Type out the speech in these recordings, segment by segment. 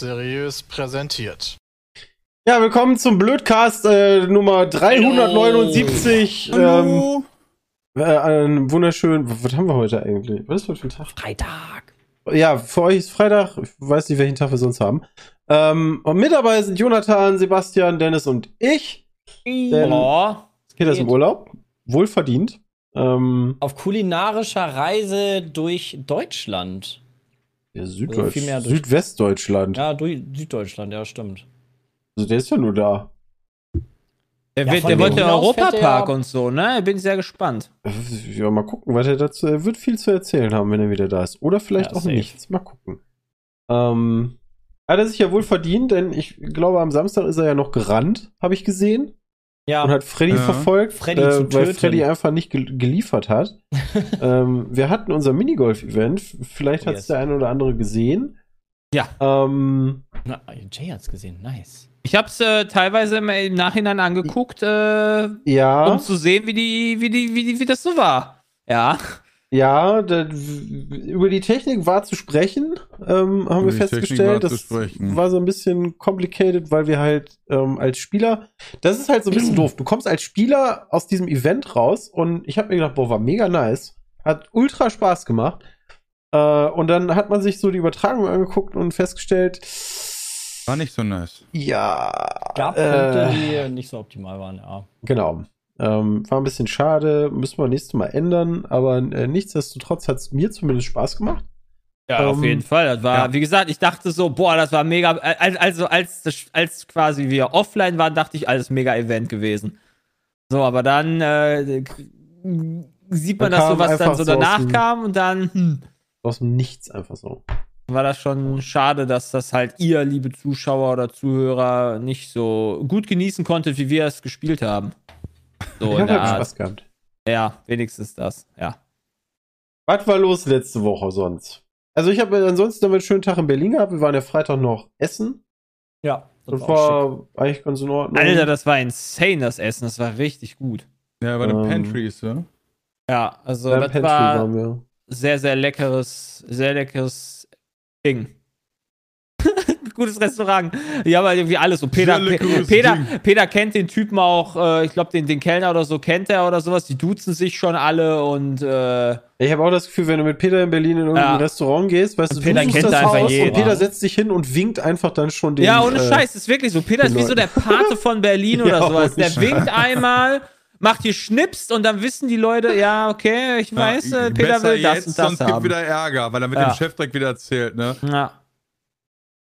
Seriös präsentiert. Ja, willkommen zum Blödcast äh, Nummer 379. Ähm, äh, einen wunderschönen. Was haben wir heute eigentlich? Was ist heute für ein Tag? Freitag. Ja, für euch ist Freitag. Ich weiß nicht, welchen Tag wir sonst haben. Ähm, und mit dabei sind Jonathan, Sebastian, Dennis und ich. Denn Oh, Peter ist im Urlaub. Wohlverdient. Ähm, auf kulinarischer Reise durch Deutschland. Ja, Süddeutsch viel mehr durch- Südwestdeutschland. Ja, durch Süddeutschland, ja, stimmt. Also der ist ja nur da. Der, Ja, wird, der wollte fährt Europapark er- und so, ne? Bin sehr gespannt. Ja, mal gucken, was er dazu. Er wird viel zu erzählen haben, wenn er wieder da ist. Oder vielleicht Ja, auch safe. nichts. Mal gucken. Ähm, hat er sich ja wohl verdient, denn ich glaube, am Samstag ist er ja noch gerannt, habe ich gesehen. Ja, Und hat Freddy Ja. verfolgt, Freddy äh, zu weil töten. Freddy einfach nicht gel geliefert hat. ähm, wir hatten unser Minigolf-Event. Vielleicht hat es yes. der eine oder andere gesehen. Ja. Ähm, Na, Jay hat's gesehen, nice. Ich hab's äh, teilweise im, im Nachhinein angeguckt, äh, ja. um zu sehen, wie die, wie die, wie die, wie das so war. Ja. Ja, da, über die Technik war zu sprechen, ähm, haben wir Über Technik festgestellt. Das war so ein bisschen complicated, weil wir halt ähm, als Spieler, das ist halt so ein bisschen doof. Du kommst als Spieler aus diesem Event raus und ich habe mir gedacht, boah, war mega nice. Hat ultra Spaß gemacht. Äh, und dann hat man sich so die Übertragung angeguckt und festgestellt, War nicht so nice. ja, Gab äh, Punkte, die nicht so optimal waren, ja. Genau. Ähm, war ein bisschen schade, müssen wir nächstes Mal ändern, aber äh, nichtsdestotrotz hat es mir zumindest Spaß gemacht. Ja, auf Ähm, jeden Fall. Das war, ja. wie gesagt, ich dachte so, boah, das war mega. al- Also, als, als quasi wir offline waren, dachte ich, alles mega Event gewesen. So, aber dann äh, sieht man Dann das so, kam was dann so so danach dem- kam und dann hm, Aus dem Nichts einfach so. war das schon schade, dass das halt ihr, liebe Zuschauer oder Zuhörer, nicht so gut genießen konntet, wie wir es gespielt haben. So ich in habe der halt Art. Spaß gehabt. Ja, wenigstens das, ja. Was war los letzte Woche sonst? Also ich habe ansonsten noch einen schönen Tag in Berlin gehabt. Wir waren ja Freitag noch essen. Ja, Das das war auch war eigentlich ganz in Ordnung. Alter, das war insane, das Essen. Das war richtig gut. Ja, bei den Ähm, Pantries, ja. Ja, also Beim das Pantry war wir. sehr, sehr leckeres, sehr leckeres Ding. Gutes Restaurant. Die haben halt irgendwie alles. So Peter, Peter, Ding. Peter kennt den Typen auch, äh, ich glaube, den, den Kellner oder so kennt er oder sowas. Die duzen sich schon alle und äh, Ich habe auch das Gefühl, wenn du mit Peter in Berlin in irgendein Ja. Restaurant gehst, weißt du, Und du Peter suchst kennt das einfach Haus jeden. und Peter setzt sich hin und winkt einfach dann schon den. ja, ohne äh, Scheiß, ist wirklich so. Peter ist wie so der Pate von Berlin oder Ja, sowas. Der Scheiß. winkt einmal, macht hier Schnipst und dann wissen die Leute, ja, okay, ich weiß, äh, Peter will das jetzt, und das sonst gibt haben. wieder Ärger, weil er mit Ja. dem Chef direkt wieder erzählt, ne? Ja.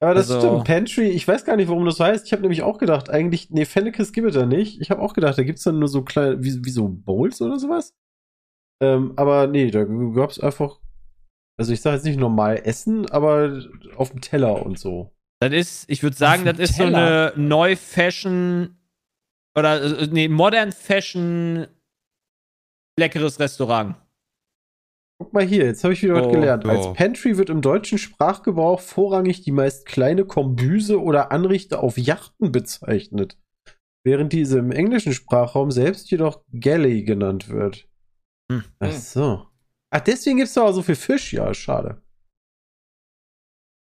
Aber das Also- stimmt. Pantry, ich weiß gar nicht, warum das so heißt. Ich habe nämlich auch gedacht, eigentlich, nee, Fennekes gibt es da nicht. Ich habe auch gedacht, da gibt es dann nur so kleine, wie, wie so Bowls oder sowas. Ähm, aber nee, da gab es einfach, also ich sage jetzt nicht normal Essen, aber auf dem Teller und so. Das ist, ich würde sagen, das ist so Teller. eine Neu-Fashion oder äh, nee, Modern Fashion leckeres Restaurant. Guck mal hier, jetzt habe ich wieder was Oh, gelernt. Als oh. Pantry wird im deutschen Sprachgebrauch vorrangig die meist kleine Kombüse oder Anrichte auf Yachten bezeichnet, während diese im englischen Sprachraum selbst jedoch Galley genannt wird. Hm. Ach so. Ach, deswegen gibt es da auch so viel Fisch? Ja, schade.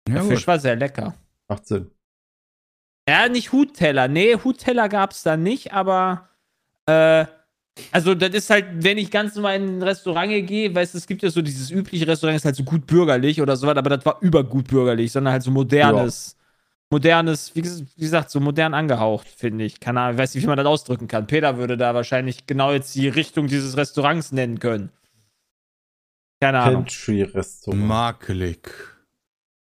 Der Ja, Fisch gut. war sehr lecker. Macht Sinn. Ja, nicht Hutteller. Nee, Hutteller gab es da nicht, aber äh, also das ist halt, wenn ich ganz normal in ein Restaurant gehe, weißt du, es gibt ja so dieses übliche Restaurant, ist halt so gut bürgerlich oder sowas, aber das war übergut bürgerlich, sondern halt so modernes, modernes, wie, ges- wie gesagt, so modern angehaucht, finde ich. Keine Ahnung, ich weiß nicht, wie man das ausdrücken kann. Peter würde da wahrscheinlich genau jetzt die Richtung dieses Restaurants nennen können. Keine Ahnung. Pantry-Restaurant. Makelig.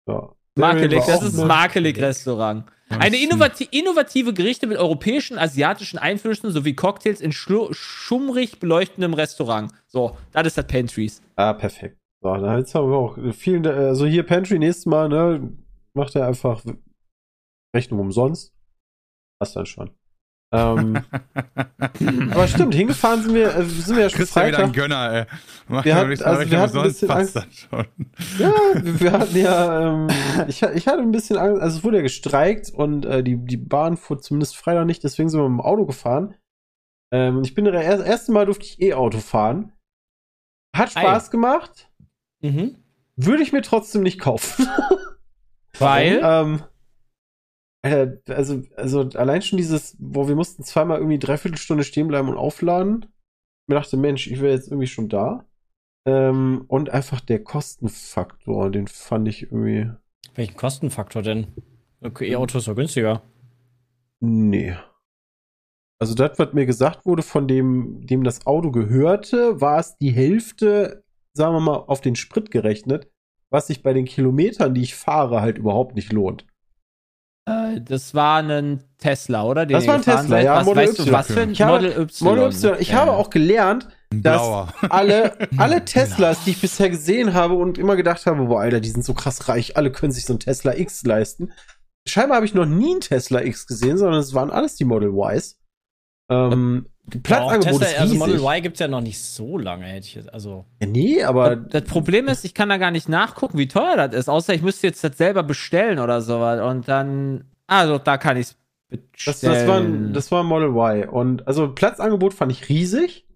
Ja. Makelig, das ist noch- Makelig-Restaurant. Eine innovati innovative Gerichte mit europäischen, asiatischen Einflüssen sowie Cocktails in schummrig beleuchtendem Restaurant. So, das ist das Pantries. Ah, perfekt. So, dann jetzt haben wir auch vielen, also hier Pantry nächstes Mal, ne, macht er einfach Rechnung umsonst. Passt dann schon. Ähm, aber stimmt, hingefahren sind wir, äh, sind wir ja schon ja wieder Freitag. Gönner, ey. Mach Wir nichts also mehr wir Rechnung, hatten ein sonst bisschen passt das schon. Ja, wir wir hatten ja, ähm, ich, ich hatte ein bisschen Angst, also es wurde ja gestreikt und äh, die, die Bahn fuhr zumindest Freitag nicht, deswegen sind wir mit dem Auto gefahren. Ähm, ich bin das erst, erste Mal durfte ich E-Auto fahren. Hat Spaß gemacht, Mhm. würde ich mir trotzdem nicht kaufen. Weil? Ähm, also, also allein schon dieses, wo wir mussten zweimal irgendwie dreiviertel Stunde stehen bleiben und aufladen. Ich mir dachte, Mensch, ich wäre jetzt irgendwie schon da. Ähm, und einfach der Kostenfaktor, den fand ich irgendwie. Welchen Kostenfaktor denn? Okay, E-Auto ist doch günstiger. Nee. Also das, was mir gesagt wurde, von dem, dem das Auto gehörte, war es die Hälfte, sagen wir mal, auf den Sprit gerechnet, was sich bei den Kilometern, die ich fahre, halt überhaupt nicht lohnt. Äh, das war ein Tesla, oder? Den Das war ein Tesla, seid. ja, Was Model weißt du, Y. was für ein Ich habe- Model Y? Model Y. Ich Ja. habe auch gelernt, dass alle, alle Teslas, die ich bisher gesehen habe und immer gedacht habe, boah, Alter, die sind so krass reich, alle können sich so ein Tesla X leisten. Scheinbar habe ich noch nie ein Tesla X gesehen, sondern es waren alles die Model Ys. Ähm, Platzangebot Tesla, ist also riesig. Model Y gibt es ja noch nicht so lange, hätte ich jetzt. Also, ja, nee, aber Das Problem ist, ich kann da gar nicht nachgucken, wie teuer das ist, außer ich müsste jetzt das selber bestellen oder sowas. Und dann. Also, da kann ich es Das, bestellen. das, war ein, das war Model Y. Und also Platzangebot fand ich riesig.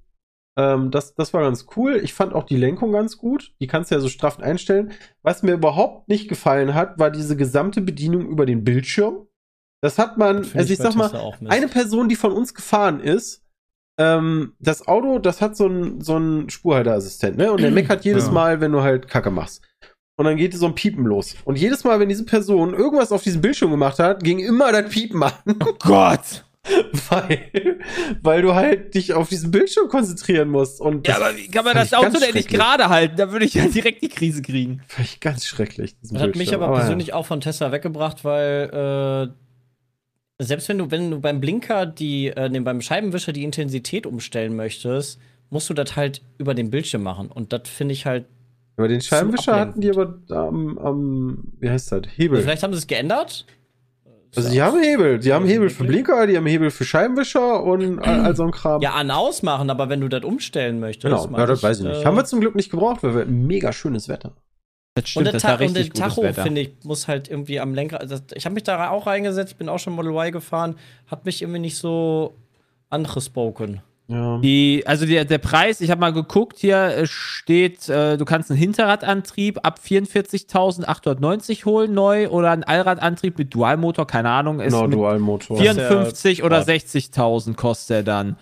Ähm, das, das war ganz cool. Ich fand auch die Lenkung ganz gut. Die kannst du ja so straff einstellen. Was mir überhaupt nicht gefallen hat, war diese gesamte Bedienung über den Bildschirm. Das hat man, find also ich bei sag mal, Tesla eine Person, die von uns gefahren ist, ähm, das Auto, das hat so einen so einen Spurhalteassistent, ne? Und der meckert jedes Ja. Mal, wenn du halt Kacke machst. Und dann geht so ein Piepen los. Und jedes Mal, wenn diese Person irgendwas auf diesem Bildschirm gemacht hat, ging immer das Piepen an. Oh Gott! Weil, weil du halt dich auf diesen Bildschirm konzentrieren musst. Und Ja, aber wie kann man das Auto denn nicht gerade halten? Da würde ich ja direkt die Krise kriegen. Fand ich ganz schrecklich. Das hat mich aber ja. persönlich auch von Tesla weggebracht, weil äh, selbst wenn du, wenn du beim Blinker die, äh, nee, beim Scheibenwischer die Intensität umstellen möchtest, musst du das halt über den Bildschirm machen. Und das finde ich halt. Aber den Scheibenwischer hatten die aber am, am wie heißt das? Hebel. Vielleicht haben sie es geändert. Also die haben Hebel. Die haben Hebel für? Blinker, die haben Hebel für Scheibenwischer und all, so ein Kram. Ja, an ausmachen, aber wenn du das umstellen möchtest. genau. Ja, das weiß ich nicht. äh, Haben wir zum Glück nicht gebraucht, weil wir mega schönes Wetter. Das und der, Ta und der Tacho, finde ich, muss halt irgendwie am Lenker. Also ich habe mich da auch reingesetzt, bin auch schon Model Y gefahren, hat mich irgendwie nicht so angespoken. Ja. Die, also der, der Preis, ich habe mal geguckt, hier äh, steht, äh, du kannst einen Hinterradantrieb ab 44.890 holen neu oder einen Allradantrieb mit Dualmotor, keine Ahnung, ist Genau, mit Dualmotor. 54 oder Gott. 60.000 kostet er dann.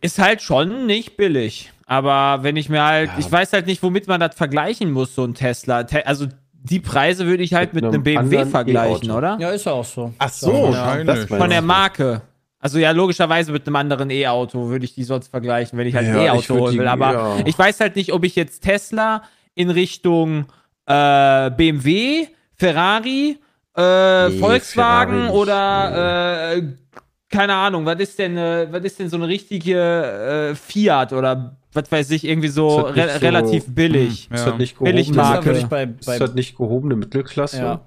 Ist halt schon nicht billig. Aber wenn ich mir halt, Ja. ich weiß halt nicht, womit man das vergleichen muss, so ein Tesla. Te also die Preise würde ich halt Mit mit, einem einem BMW vergleichen, E-Auto. oder? Ja, ist ja auch so. Ach so, Ja, Von der. Marke. Also ja, logischerweise mit einem anderen E-Auto würde ich die sonst vergleichen, wenn ich halt Ja, ein E-Auto holen will. Aber ja. ich weiß halt nicht, ob ich jetzt Tesla in Richtung äh, BMW, Ferrari, äh, Nee, Volkswagen Ferrari oder äh, keine Ahnung, was ist denn, äh, was ist denn so eine richtige äh, Fiat oder was weiß ich, irgendwie so, Ist re so- relativ billig. Ist Ja. das nicht Billig Marke. Würde ich bei, ist bei das nicht gehobene Mittelklasse? ja,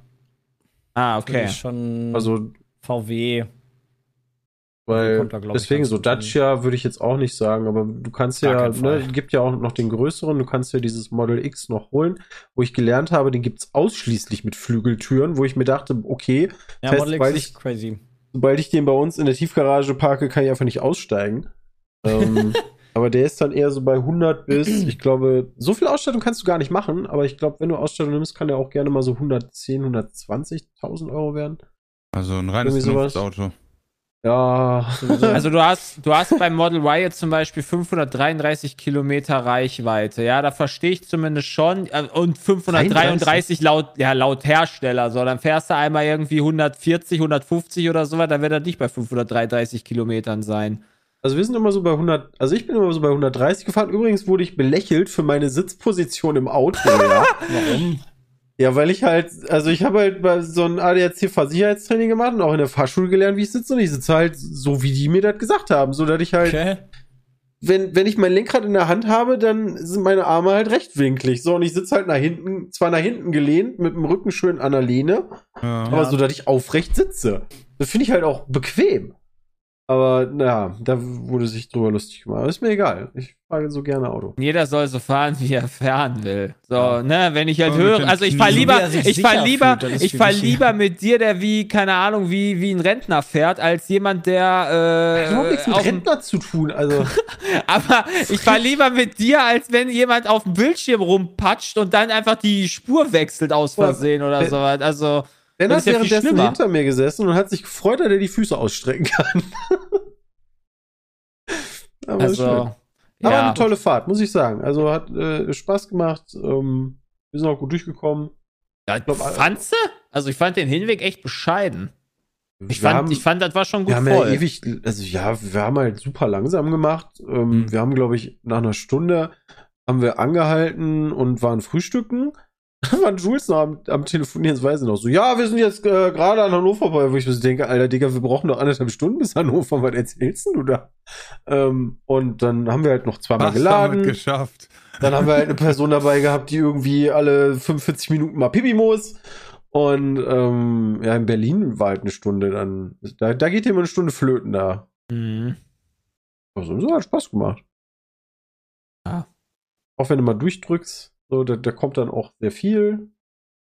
Ah, okay. schon Also, VW. weil, da, deswegen so. Dacia würde ich jetzt auch nicht sagen, aber du kannst ja, ne, gibt ja auch noch den größeren, du kannst ja dieses Model X noch holen, wo ich gelernt habe, den gibt's ausschließlich mit Flügeltüren, wo ich mir dachte, okay, Ja, Fest, Model X weil ist ich- crazy. sobald ich den bei uns in der Tiefgarage parke, kann ich einfach nicht aussteigen. ähm, aber der ist dann eher so bei 100 bis, ich glaube, so viel Ausstattung kannst du gar nicht machen, aber ich glaube, wenn du Ausstattung nimmst, kann der auch gerne mal so 110, 120.000 Euro werden. Also ein reines. Vernunftauto. Ja, Also du hast, du hast beim Model Y jetzt zum Beispiel 533 Kilometer Reichweite, ja, da verstehe ich zumindest schon. äh, Und 533 laut, ja, laut Hersteller. So, dann fährst du einmal irgendwie 140, 150 oder so, dann wird er nicht bei 533 Kilometern sein. Also wir sind immer so bei 100, also ich bin immer so bei 130 gefahren. Übrigens wurde ich belächelt für meine Sitzposition im Auto, ja. Warum? ja, weil ich halt, also ich habe halt bei so ein ADAC-Fahrsicherheitstraining gemacht und auch in der Fahrschule gelernt, wie ich sitze und ich sitze halt so, wie die mir das gesagt haben, so dass ich halt, Okay. wenn, wenn ich mein Lenkrad in der Hand habe, dann sind meine Arme halt rechtwinklig. So, und ich sitze halt nach hinten, zwar nach hinten gelehnt, mit dem Rücken schön an der Lehne, Ja. aber so, dass ich aufrecht sitze. Das finde ich halt auch bequem. Aber naja, da wurde sich drüber lustig gemacht. Aber ist mir egal. Ich fahre so gerne Auto. Jeder soll so fahren, wie er fahren will. So, Ja. ne, wenn ich halt mit höre, also ich Knien. fahr So wie lieber, er ich fahr sicher lieber, fühlt, ich für fahr mich- lieber mit dir, der wie, keine Ahnung, wie, wie ein Rentner fährt, als jemand, der, Das hat überhaupt äh, nichts mit Rentner zu tun. Also, aber ich fahr lieber mit dir, als wenn jemand auf dem Bildschirm rumpatscht und dann einfach die Spur wechselt aus Versehen oder wenn- sowas. Also, Hat ist ja währenddessen hinter mir gesessen und hat sich gefreut, dass er die Füße ausstrecken kann. Aber also, Aber ja. eine tolle Fahrt, muss ich sagen. Also hat äh, Spaß gemacht. Ähm, wir sind auch gut durchgekommen. Ja, glaub, äh, fandst du? Also ich fand den Hinweg echt bescheiden. Ich fand, haben- ich fand, das war schon gut Wir haben voll. ja ewig, also ja, wir haben halt super langsam gemacht. Ähm, Mhm. Wir haben, glaube ich, nach einer Stunde haben wir angehalten und waren frühstücken. Da war Jules noch am, am Telefonieren, das weiß ich noch so. Ja, wir sind jetzt äh, gerade an Hannover vorbei, wo ich mir so denke, Alter Digga, wir brauchen noch anderthalb Stunden bis Hannover. Was erzählst denn du da? Ähm, und dann haben wir halt noch zweimal wir geladen. geschafft? Dann haben wir halt eine Person dabei gehabt, die irgendwie alle 45 Minuten mal Pipi muss. Und ähm, ja, in Berlin war halt eine Stunde dann. Da, da geht immer eine Stunde flöten da. Mhm. Also, so hat Spaß gemacht. Ja. Auch wenn du mal durchdrückst, so, da, da kommt dann auch sehr viel.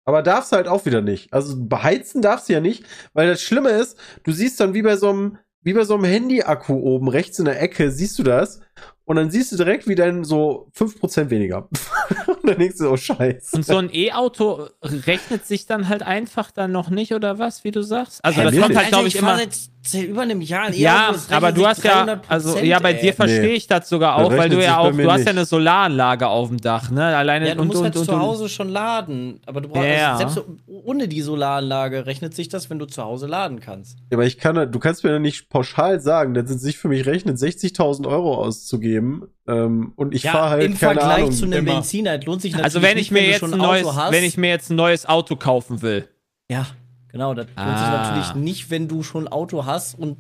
Aber darfst halt auch wieder nicht. Also beheizen darfst du ja nicht, weil das Schlimme ist, du siehst dann wie bei so einem, wie bei so einem Handy-Akku oben rechts in der Ecke, siehst du das? Und dann siehst du direkt, wie dann so 5% weniger. und dann denkst du, oh Scheiße. Und so ein E-Auto rechnet sich dann halt einfach dann noch nicht, oder was, wie du sagst? Also Hä, das wirklich? kommt halt, glaube ich, immer. seit, seit über einem Jahr Ja, aber du hast ja, 300%, also ja, bei ey. dir verstehe ich das sogar Das auch, weil rechnet du ja auch, du hast nicht. ja eine Solaranlage auf dem Dach, ne? Alleine Ja, du und, musst und, halt und, zu Hause schon laden. Aber du brauchst, Ja. also selbst ohne die Solaranlage rechnet sich das, wenn du zu Hause laden kannst. Aber ich kann, du kannst mir ja nicht pauschal sagen, dass es sich für mich rechnet, 60.000 Euro auszugeben. Ähm, und ich fahre halt im keine Vergleich Ahnung. zu einem immer. Benziner lohnt sich natürlich Also wenn nicht, ich mir jetzt ein Auto neues, hast. wenn ich mir jetzt ein neues Auto kaufen will. Ja, genau. Das lohnt sich Ah. natürlich nicht, wenn du schon ein Auto hast und.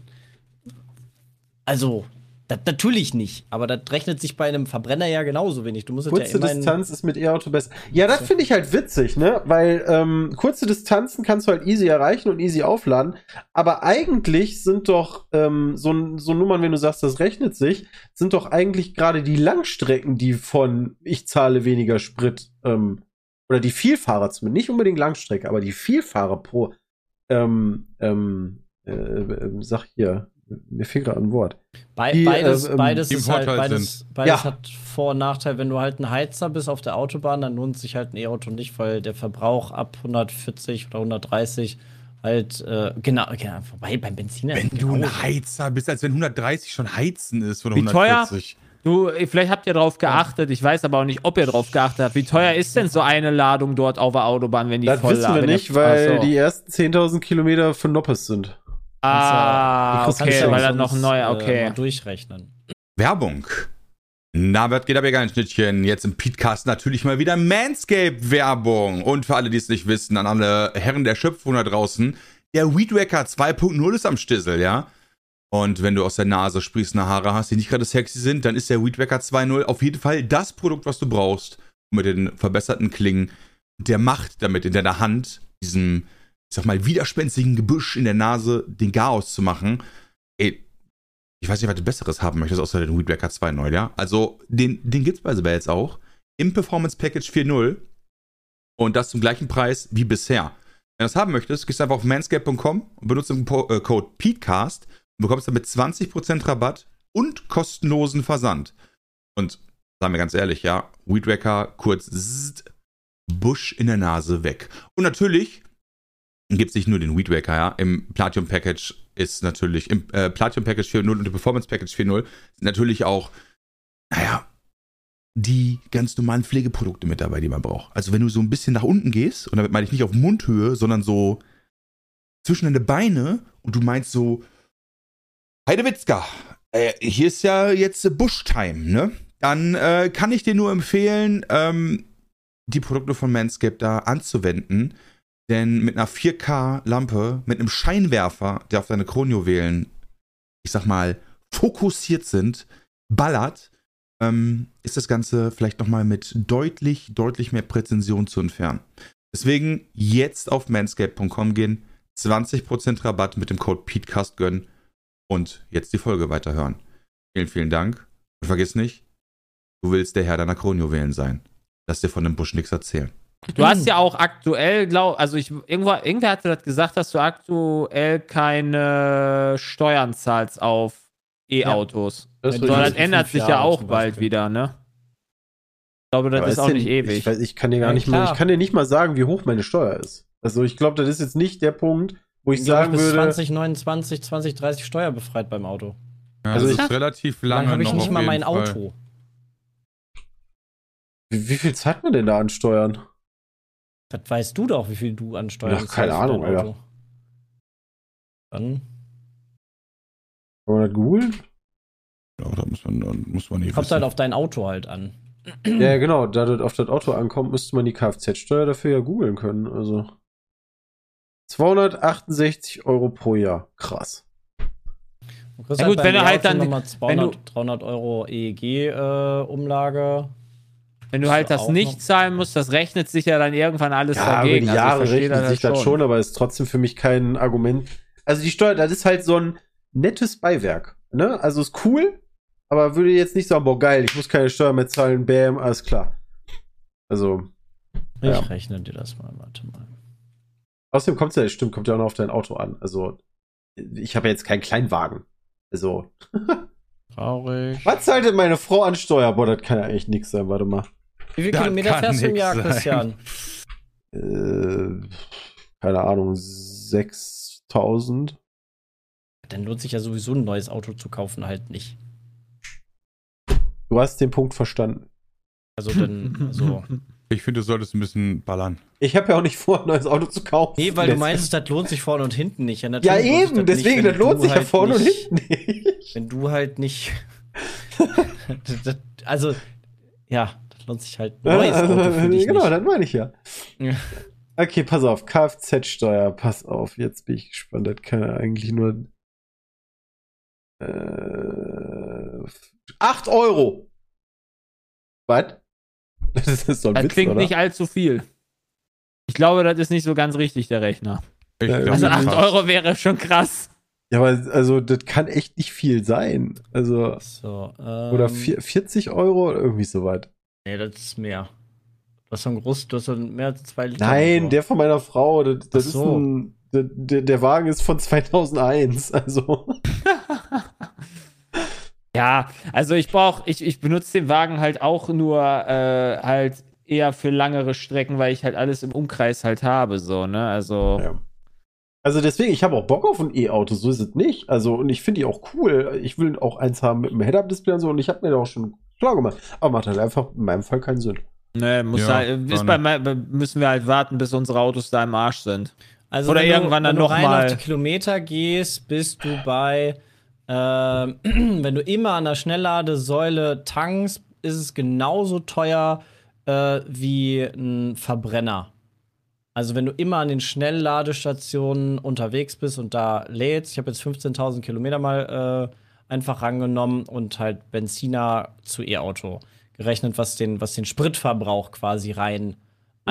Also, das natürlich nicht. Aber das rechnet sich bei einem Verbrenner ja genauso wenig. Du musst ja Kurze immerhin. Distanz ist mit E-Auto besser. Ja, das finde ich halt witzig, ne? Weil ähm, kurze Distanzen kannst du halt easy erreichen und easy aufladen. Aber eigentlich sind doch ähm, so, so Nummern, wenn du sagst, das rechnet sich, sind doch eigentlich gerade die Langstrecken, die von ich zahle weniger Sprit ähm, oder die Vielfahrer zumindest, nicht unbedingt Langstrecke, aber die Vielfahrer pro ähm, ähm, äh, äh, sag hier, mir fehlt gerade ein Wort. Be die, beides äh, beides ist halt, beides, beides Ja. hat Vor- und Nachteil. Wenn du halt ein Heizer bist auf der Autobahn, dann lohnt sich halt ein E-Auto nicht, weil der Verbrauch ab 140 oder 130 halt, äh, genau, genau, vorbei beim Benziner. Wenn du genau. ein Heizer bist, als wenn 130 schon heizen ist oder Wie teuer? 140. Du, vielleicht habt ihr drauf geachtet, ich weiß aber auch nicht, ob ihr drauf geachtet habt. Wie teuer ist denn so eine Ladung dort auf der Autobahn, wenn die Das voll wissen wir nicht, weil so. die ersten 10.000 Kilometer für Noppes sind. Ah, du okay, weil das sonst, noch ein neuer, äh, okay. mal durchrechnen. Werbung. Na, was geht ab, ihr geilen Schnittchen? Jetzt im Podcast natürlich mal wieder Manscape-Werbung. Und für alle, die es nicht wissen, an alle Herren der Schöpfung da draußen, der Weedwacker 2.0 ist am Stissel, ja? Und wenn du aus der Nase sprießende Haare hast, die nicht gerade sexy sind, dann ist der Weedwacker 2.0 auf jeden Fall das Produkt, was du brauchst, um mit den verbesserten Klingen der Macht damit in deiner Hand, diesem, ich sag mal, widerspenstigen Gebüsch in der Nase, den Chaos zu machen. Ey, ich weiß nicht, was du Besseres haben möchtest, außer den Weedwacker 2.0, ja? Also, den, den gibt's bei jetzt auch im Performance Package 4.0 und das zum gleichen Preis wie bisher. Wenn du das haben möchtest, gehst du einfach auf manscape.com und benutzt den Po- äh, Code PETECAST bekommst damit 20% Rabatt und kostenlosen Versand. Und sagen wir ganz ehrlich, ja, Weedwacker, kurz zzzt, Busch in der Nase weg. Und natürlich gibt es nicht nur den Weedwaker, ja. Im Platinum Package ist natürlich, im äh, Platinum Package 4.0 und im Performance Package 4.0 sind natürlich auch, naja, die ganz normalen Pflegeprodukte mit dabei, die man braucht. Also wenn du so ein bisschen nach unten gehst, und damit meine ich nicht auf Mundhöhe, sondern so zwischen deine Beine und du meinst so, Heidewitzka, äh, hier ist ja jetzt Bush-Time, ne? Dann äh, kann ich dir nur empfehlen, ähm, die Produkte von Manscaped da anzuwenden. Denn mit einer 4K-Lampe, mit einem Scheinwerfer, der auf deine Kronjuwelen, ich sag mal, fokussiert sind, ballert, ähm, ist das Ganze vielleicht nochmal mit deutlich, deutlich mehr Präzision zu entfernen. Deswegen jetzt auf manscape.com gehen, 20% Rabatt mit dem Code PETECAST gönnen und jetzt die Folge weiterhören. Vielen, vielen Dank. Und vergiss nicht, du willst der Herr deiner Kronjuwelen sein. Lass dir von dem Busch nichts erzählen. Du hast ja auch aktuell, glaub, also ich, irgendwo, irgendwer hatte das gesagt, dass du aktuell keine Steuern zahlst auf E-Autos. Das Ja, Sondern das richtig. ändert sich ja auch bald wieder, ne? Ich glaube, das Aber ist auch denn- nicht ewig. Ich, weiß, ich kann dir gar Ja, nicht mal, klar. ich kann dir nicht mal sagen, wie hoch meine Steuer ist. Also ich glaube, das ist jetzt nicht der Punkt, wo ich Ich sagen bis würde. 2029, 2030 steuerbefreit beim Auto. Ja, Also das ich- ist relativ Dann lange habe ich nicht mal mein Fall. Auto. Wie, wie viel zahlt man denn da an Steuern? Das weißt du doch, wie viel du an Steuern Ja, keine Ahnung, Alter. Auto. Dann Kann man das googeln? Ja, da muss man, da muss man nicht kommt wissen. halt auf dein Auto halt an. Ja, genau. Da das auf das Auto ankommt, müsste man die Kfz-Steuer dafür ja googeln können. Also 268 Euro pro Jahr. Krass. Ja gut, beim wenn du halt dann- nochmal wenn du- 200, 300 Euro E EEG-Umlage. Wenn du halt das nicht noch- zahlen musst, das rechnet sich ja dann irgendwann alles Ja, dagegen. über die Also Jahre verstehe rechnet sich das schon, aber ist trotzdem für mich kein Argument. Also die Steuer, das ist halt so ein nettes Beiwerk. Ne? Also ist cool, aber würde jetzt nicht sagen, boah, geil, ich muss keine Steuer mehr zahlen, bam, alles klar. Also, Ich Ja. rechne dir das mal, warte mal. Außerdem kommt es ja, stimmt, kommt ja auch noch auf dein Auto an. Also, ich habe ja jetzt keinen Kleinwagen. Also, Traurig. was zahlt denn meine Frau an Steuer? Boah, das kann ja eigentlich nix sein, warte mal. Wie viele Das Kilometer fährst du im Jahr, sein. Christian? Äh, keine Ahnung, 6000? Dann lohnt sich ja sowieso ein neues Auto zu kaufen, halt nicht. Du hast den Punkt verstanden. Also dann, also. Ich finde, du solltest ein bisschen ballern. Ich habe ja auch nicht vor, ein neues Auto zu kaufen. Nee, weil du meinst, das lohnt sich vorne und hinten nicht. Ja, Ja, eben, das deswegen, nicht, das lohnt sich ja halt vorne und hinten nicht. Wenn du halt nicht. also, ja, das lohnt sich halt ein neues Auto für dich genau, nicht. das meine ich ja. Ja. Okay, pass auf, Kfz-Steuer, pass auf, jetzt bin ich gespannt, das kann ja eigentlich nur. Äh, 8 Euro! Was? Das ist doch ein Das Witz, klingt oder? nicht allzu viel. Ich glaube, das ist nicht so ganz richtig, der Rechner. Ich Also Ja, 8 fast. Euro wäre schon krass. Ja, aber also, das kann echt nicht viel sein. Also, So, ähm, oder vier, 40 Euro oder irgendwie so weit. Nee, das ist mehr. Du hast so ein groß, du hast so mehr als zwei Liter. Nein, der von meiner Frau, das, das Ach ist so. ein. Der, der, der Wagen ist von 2001, also. Ja, also ich brauche, ich, ich benutze den Wagen halt auch nur äh, halt eher für langere Strecken, weil ich halt alles im Umkreis halt habe, so, ne? Also. Ja. Also deswegen, ich habe auch Bock auf ein E-Auto, so ist es nicht. Also, und ich finde die auch cool. Ich will auch eins haben mit einem Head-Up-Display und so, und ich habe mir da auch schon klar gemacht. Aber macht halt einfach in meinem Fall keinen Sinn. Ne, muss Ja, halt, ist bei, müssen wir halt warten, bis unsere Autos da im Arsch sind. Also Oder wenn irgendwann du, dann wenn noch du rein mal- auf die Kilometer gehst, bist du bei, ähm, wenn du immer an der Schnellladesäule tankst, ist es genauso teuer äh, wie ein Verbrenner. Also wenn du immer an den Schnellladestationen unterwegs bist und da lädst, ich habe jetzt 15.000 Kilometer mal äh, einfach rangenommen und halt Benziner zu E-Auto gerechnet, was den, was den Spritverbrauch quasi rein Ja.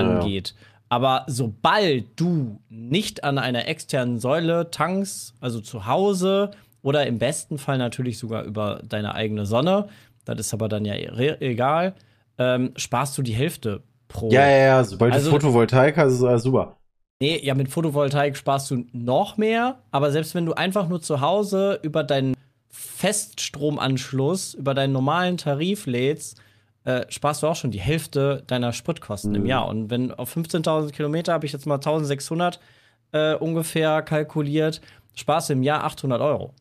angeht. Aber sobald du nicht an einer externen Säule tankst, also zu Hause oder im besten Fall natürlich sogar über deine eigene Sonne, das ist aber dann ja re- egal, ähm, sparst du die Hälfte pro. Ja, ja, ja, sobald Also- du Photovoltaik hast, ist alles super. Nee, ja, mit Photovoltaik sparst du noch mehr, aber selbst wenn du einfach nur zu Hause über deinen Feststromanschluss, über deinen normalen Tarif lädst, äh, sparst du auch schon die Hälfte deiner Spritkosten im Mhm. Jahr. Und wenn auf 15.000 Kilometer habe ich jetzt mal 1.600 äh, ungefähr kalkuliert, sparst du im Jahr 800 Euro.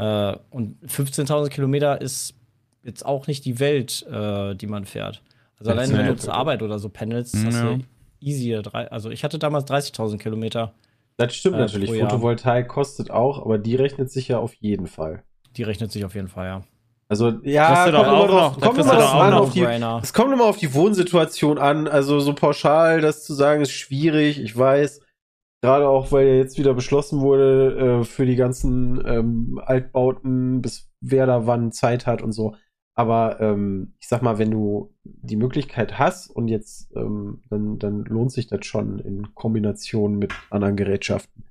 Äh, und 15.000 Kilometer ist jetzt auch nicht die Welt, äh, die man fährt. Also Das allein wenn du zur Arbeit oder so pendelst, Ja. hast du easy. drei- Also ich hatte damals 30.000 Kilometer. Das stimmt Äh, natürlich. Photovoltaik kostet auch, aber die rechnet sich ja auf jeden Fall. Die rechnet sich auf jeden Fall, ja. Also, ja, kommt immer drauf, kommt immer an, auf die, es kommt immer auf die Wohnsituation an. Also, so pauschal das zu sagen, ist schwierig. Ich weiß, gerade auch, weil ja jetzt wieder beschlossen wurde, äh, für die ganzen ähm, Altbauten, bis wer da wann Zeit hat und so. Aber ähm, ich sag mal, wenn du die Möglichkeit hast und jetzt, ähm, dann, dann lohnt sich das schon in Kombination mit anderen Gerätschaften.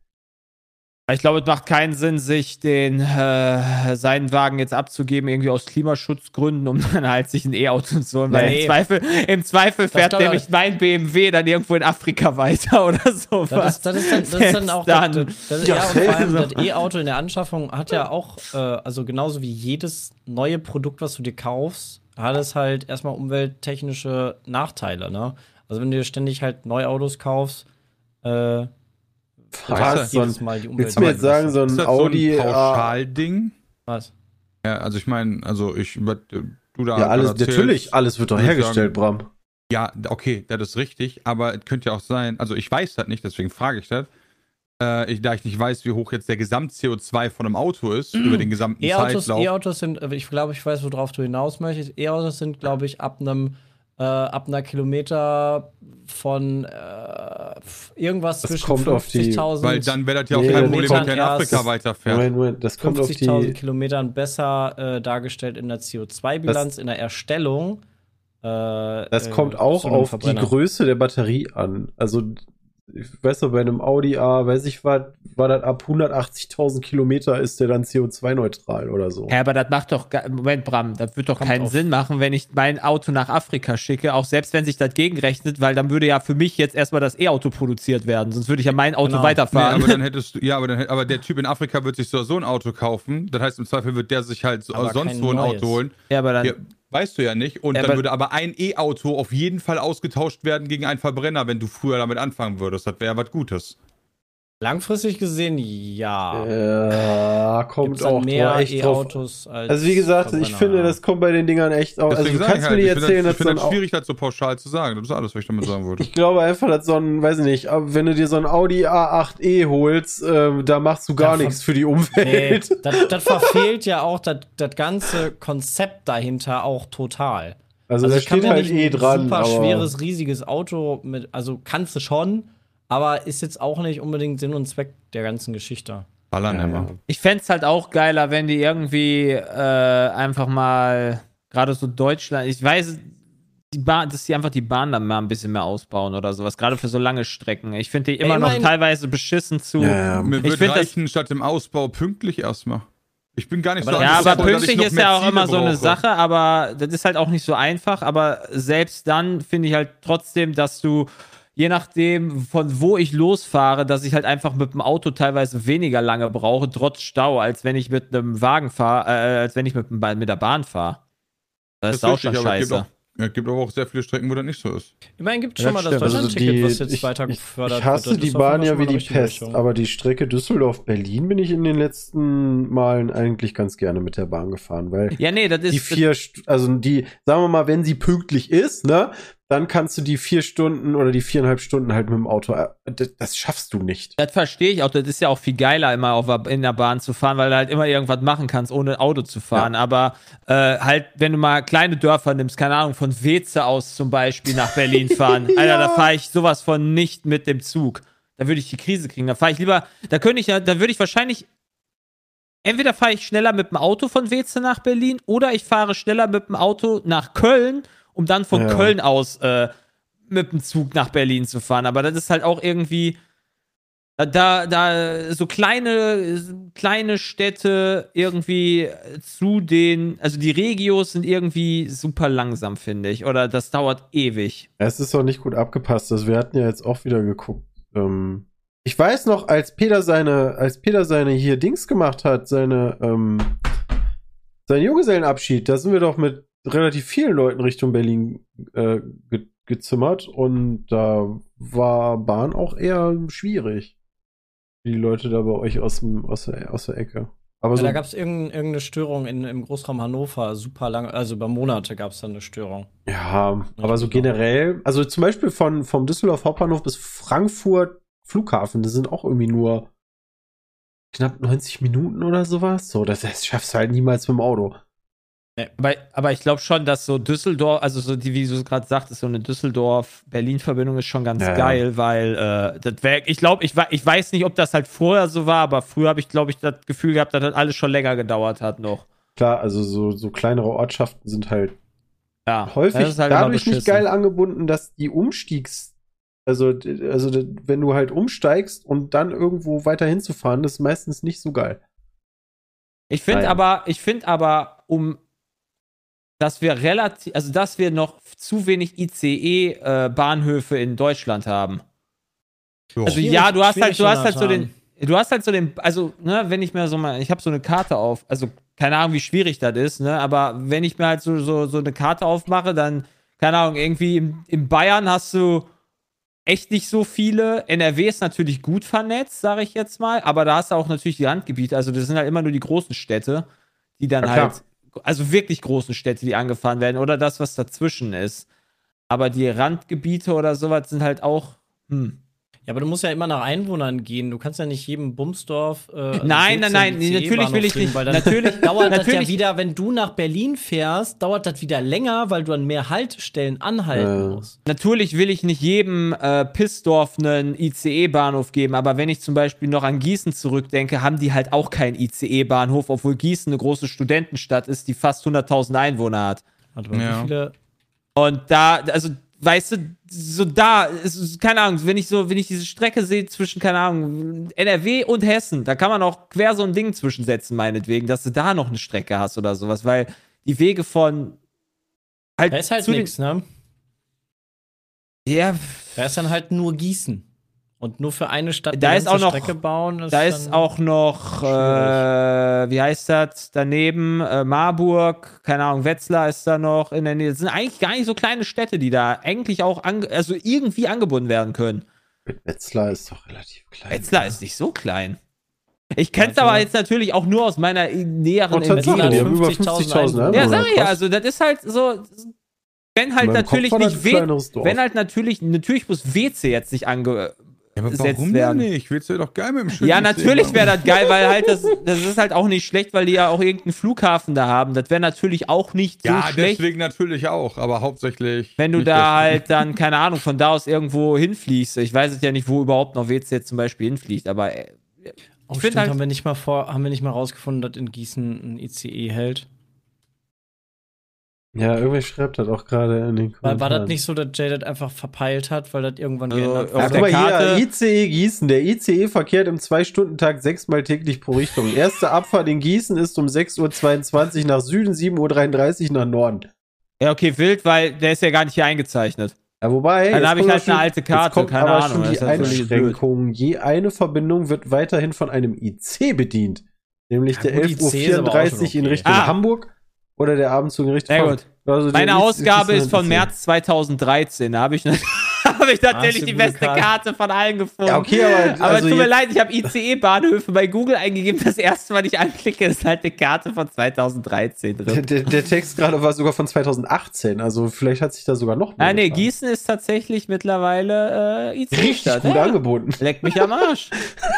Ich glaube, es macht keinen Sinn, sich den äh, seinen Wagen jetzt abzugeben, irgendwie aus Klimaschutzgründen, um dann halt sich ein E-Auto zu holen. Weil Nee. im Zweifel, im Zweifel fährt ich- nämlich mein BMW dann irgendwo in Afrika weiter oder so. Das ist, das ist dann, das ist dann auch dann. Das, das, Ja, ja, und vor allem das E-Auto in der Anschaffung hat ja auch, äh, also genauso wie jedes neue Produkt, was du dir kaufst, hat es halt erstmal umwelttechnische Nachteile, ne? Also wenn du dir ständig halt Neuautos kaufst, äh, Was? So ein, willst du mir jetzt sagen, so Ist ein das Audi. so ein Pauschalding? Was? Ja, also ich meine, also ich, was du da ja, alles, erzählst, natürlich, alles wird doch hergestellt, Bram. Ja, okay, das ist richtig, aber es könnte ja auch sein, also ich weiß das nicht, deswegen frage ich das. Äh, ich, da ich nicht weiß, wie hoch jetzt der Gesamt-CO2 von einem Auto ist, über den gesamten E-Autos, Zeitlauf. E-Autos sind, äh, ich glaube, ich weiß, worauf du hinaus möchtest. E-Autos sind, glaube ich, ab einem äh, ab einer Kilometer von äh, irgendwas Das zwischen kommt auf die- 50.000 Weil dann wäre das ja auch Nee, kein Problem, wenn der in Afrika weiterfährt. Moment, Moment, das kommt auf 50.000 die. Kilometern besser äh, dargestellt in der CO2-Bilanz, in der Erstellung. Äh, Das äh, kommt auch so einem auf die. Größe der Batterie an. Also, ich weiß noch, bei einem Audi A, weiß ich was, war das ab 180.000 Kilometer ist der dann CO2-neutral oder so. Ja, aber das macht doch, Moment, Bram, das wird doch Kommt keinen auf- Sinn machen, wenn ich mein Auto nach Afrika schicke, auch selbst wenn sich das gegenrechnet, weil dann würde ja für mich jetzt erstmal das E-Auto produziert werden, sonst würde ich ja mein Auto Genau. Nee, weiterfahren. aber dann hättest du, ja, aber, dann, aber der Typ in Afrika wird sich so, so ein Auto kaufen. Das heißt, im Zweifel wird der sich halt so, sonst wo ein neues. Auto holen. ja, aber dann, Ja, weißt du ja nicht. Und Ja, dann würde aber ein E-Auto auf jeden Fall ausgetauscht werden gegen einen Verbrenner, wenn du früher damit anfangen würdest. Das wäre ja was Gutes. Langfristig gesehen, ja. Ja, kommt auch mehr drauf- echt drauf. E-Autos als Also wie gesagt, ich finde, das kommt bei den Dingern echt auch. Also du kannst ich mir halt, nicht ich finde erzählen, das, dass ich find ein das schwierig, das so pauschal zu sagen. Das ist alles, was ich damit sagen wollte. Ich glaube einfach, dass so ein, weiß ich nicht, aber wenn du dir so ein Audi A8e holst, ähm, da machst du gar Ja, nichts für die Nee, Umwelt. das, das verfehlt ja auch das, das ganze Konzept dahinter auch total. Also, Also da ich kann steht ja halt nicht eh ein dran. super aber schweres, riesiges Auto mit, also kannst du schon, aber ist jetzt auch nicht unbedingt Sinn und Zweck der ganzen Geschichte. Ballern Ja, immer. ja. ich fände es halt auch geiler, wenn die irgendwie äh, einfach mal, gerade so Deutschland, ich weiß, die Bahn, dass die einfach die Bahn dann mal ein bisschen mehr ausbauen oder sowas, gerade für so lange Strecken. Ich finde die immer noch immerhin- teilweise beschissen zu. Ja, ja. Mir Ich würde find das- reichen, statt dem Ausbau pünktlich erstmal. Ich bin gar nicht Aber so Ja, aber pünktlich noch ist ja auch immer so eine brauche. Sache, aber das ist halt auch nicht so einfach. Aber selbst dann finde ich halt trotzdem, dass du, je nachdem, von wo ich losfahre, dass ich halt einfach mit dem Auto teilweise weniger lange brauche, trotz Stau, als wenn ich mit einem Wagen fahre, äh, als wenn ich mit, mit der Bahn fahre. Das, ist auch richtig, schon aber es gibt scheiße. auch- Es gibt aber auch sehr viele Strecken, wo das nicht so ist. Immerhin gibt es Ja, schon mal das. Also Deutschland-Ticket, die- was jetzt ich, weiter gefördert ich hasse wird. Das die Bahn ja wie die Pest, Richtung. aber die Strecke Düsseldorf-Berlin bin ich in den letzten Malen eigentlich ganz gerne mit der Bahn gefahren, weil Ja, nee, das ist. die vier, also die, sagen wir mal, wenn sie pünktlich ist, ne, dann kannst du die vier Stunden oder die viereinhalb Stunden halt mit dem Auto, äh, das, das schaffst du nicht. Das verstehe ich auch. Das ist ja auch viel geiler, immer auf, in der Bahn zu fahren, weil du halt immer irgendwas machen kannst, ohne Auto zu fahren. Aber äh, halt, wenn du mal kleine Dörfer nimmst, keine Ahnung, von Weze aus zum Beispiel nach Berlin fahren, Alter, da fahre ich sowas von nicht mit dem Zug. Da würde ich die Krise kriegen. Da fahre ich lieber, da könnte ich ja, da würde ich wahrscheinlich. Entweder fahre ich schneller mit dem Auto von Weze nach Berlin oder ich fahre schneller mit dem Auto nach Köln, um dann von Ja. Köln aus äh, mit dem Zug nach Berlin zu fahren. Aber das ist halt auch irgendwie da, da so kleine, kleine Städte irgendwie zu den, also die Regios sind irgendwie super langsam, finde ich. Oder das dauert ewig. Es ist auch nicht gut abgepasst. Also wir hatten ja jetzt auch wieder geguckt. Ähm, ich weiß noch, als Peter seine, als Peter seine hier Dings gemacht hat, seine, ähm, seinen Junggesellenabschied, da sind wir doch mit relativ vielen Leuten Richtung Berlin äh, ge gezimmert und da war Bahn auch eher schwierig. Die Leute da bei euch aus, dem, aus, der, aus der Ecke. Aber Ja, so, da gab es irgendeine, Störung in, im Großraum Hannover, super lange, also über Monate gab es da eine Störung. Ja, aber so generell, also zum Beispiel von, vom Düsseldorf Hauptbahnhof bis Frankfurt Flughafen, das sind auch irgendwie nur knapp 90 Minuten oder sowas. So, das, das schaffst du halt niemals mit dem Auto. Aber, aber ich glaube schon, dass so Düsseldorf, also so die, wie du es gerade sagtest, so eine Düsseldorf-Berlin-Verbindung ist schon ganz Ja, ja. geil, weil äh, das wäre, ich glaube, ich, ich weiß nicht, ob das halt vorher so war, aber früher habe ich, glaube ich, das Gefühl gehabt, dass das alles schon länger gedauert hat noch. Klar, also so, so kleinere Ortschaften sind halt Ja, häufig halt dadurch nicht geil angebunden, dass die Umstiegs, Also, also wenn du halt umsteigst und dann irgendwo weiter hinzufahren, das ist meistens nicht so geil. Ich finde aber, ich finde aber, um dass wir relativ, also dass wir noch zu wenig ICE-Bahnhöfe in Deutschland haben. Jo. Also Schwierig- ja, du hast halt, du hast halt so den, du hast halt so den, also ne, wenn ich mir so mal, ich habe so eine Karte auf, also keine Ahnung, wie schwierig das ist, ne, aber wenn ich mir halt so so, so eine Karte aufmache, dann keine Ahnung, irgendwie in, in Bayern hast du echt nicht so viele. NRW ist natürlich gut vernetzt, sage ich jetzt mal, aber da hast du auch natürlich die Randgebiete, also das sind halt immer nur die großen Städte, die dann Ja, klar. halt, also wirklich großen Städte, die angefahren werden oder das, was dazwischen ist. Aber die Randgebiete oder sowas sind halt auch, hm. Ja, aber du musst ja immer nach Einwohnern gehen. Du kannst ja nicht jedem Bumsdorf. Äh, also Nein, nein, 14 nein, natürlich will ich nicht. Weil dann Natürlich- dauert das ja natürlich- wieder, wenn du nach Berlin fährst, dauert das wieder länger, weil du an mehr Haltestellen anhalten Äh. musst. Natürlich will ich nicht jedem äh, Pissdorf einen ICE-Bahnhof geben, aber wenn ich zum Beispiel noch an Gießen zurückdenke, haben die halt auch keinen ICE-Bahnhof, obwohl Gießen eine große Studentenstadt ist, die fast 100.000 Einwohner hat. Warte mal, Ja. wie viele. Und da, also, weißt du, so da, ist, keine Ahnung, wenn ich so, wenn ich diese Strecke sehe zwischen, keine Ahnung, NRW und Hessen, da kann man auch quer so ein Ding zwischensetzen, meinetwegen, dass du da noch eine Strecke hast oder sowas, weil die Wege von halt Da ist halt nichts, ne? Ja, Da ist dann halt nur Gießen. Und nur für eine Stadt Da die ist auch noch- Strecke bauen. Da ist auch noch, äh, wie heißt das, daneben, äh, Marburg, keine Ahnung, Wetzlar ist da noch in der Nähe. Das sind eigentlich gar nicht so kleine Städte, die da eigentlich auch, also irgendwie angebunden werden können. Wetzlar ist doch relativ klein. Wetzlar ist nicht so klein. Ich kenne es Ja, aber jetzt natürlich auch nur aus meiner näheren hat haben über 50.000 50.000 Einwohner. Ja, sag ich ja, also das ist halt so, wenn halt natürlich nicht wenn halt natürlich, natürlich muss WC jetzt nicht ange, Ja, aber warum werden. denn nicht? Willst du doch geil mit dem schönen Ja, natürlich wäre das geil, weil halt das, das ist halt auch nicht schlecht, weil die ja auch irgendeinen Flughafen da haben. Das wäre natürlich auch nicht so Ja, schlecht, deswegen natürlich auch, aber hauptsächlich. wenn du da deswegen. halt dann, keine Ahnung, von da aus irgendwo hinfliegst. Ich weiß es ja nicht, wo überhaupt noch WC jetzt zum Beispiel hinfliegt, aber äh, Oh, stimmt, halt- haben wir nicht mal vor, haben wir nicht mal rausgefunden, dass in Gießen ein ICE hält. Ja, irgendwer schreibt das auch gerade in den War, Kommentaren. war das nicht so, dass Jay das einfach verpeilt hat, weil das irgendwann Also, geändert auf Ja, wurde? der guck mal Karte- hier, ICE Gießen. Der ICE verkehrt im 2-Stunden-Tag sechsmal täglich pro Richtung. Erste Abfahrt in Gießen ist um 6.22 Uhr nach Süden, 7.33 Uhr nach Norden. ja, okay, wild, weil der ist ja gar nicht hier eingezeichnet. Ja, wobei. Dann habe ich halt schon- eine alte Karte, jetzt kommt keine aber Ahnung, schon die halt Einschränkung. Je eine Verbindung wird weiterhin von einem IC bedient. Nämlich Ja, der gut, IC ist aber auch 11.34 schon in okay. Richtung Ah. Hamburg oder der Abendzug in Richtung Sehr gut. Also Meine Ausgabe ist von. März 2013. Da habe ich, hab ich natürlich du die beste Karte. Karte von allen gefunden. Ja, okay, aber, Aber also tut mir jetzt- leid, ich habe ICE-Bahnhöfe bei Google eingegeben. Das erste, was ich anklicke, ist halt eine Karte von 2013 Der, drin. der, der Text gerade war sogar von 2018, also vielleicht hat sich da sogar noch mehr. Nein, nee, getan. Gießen ist tatsächlich mittlerweile äh, Richtig ICE-Stadt. gut Ja. angeboten. Leck mich am Arsch.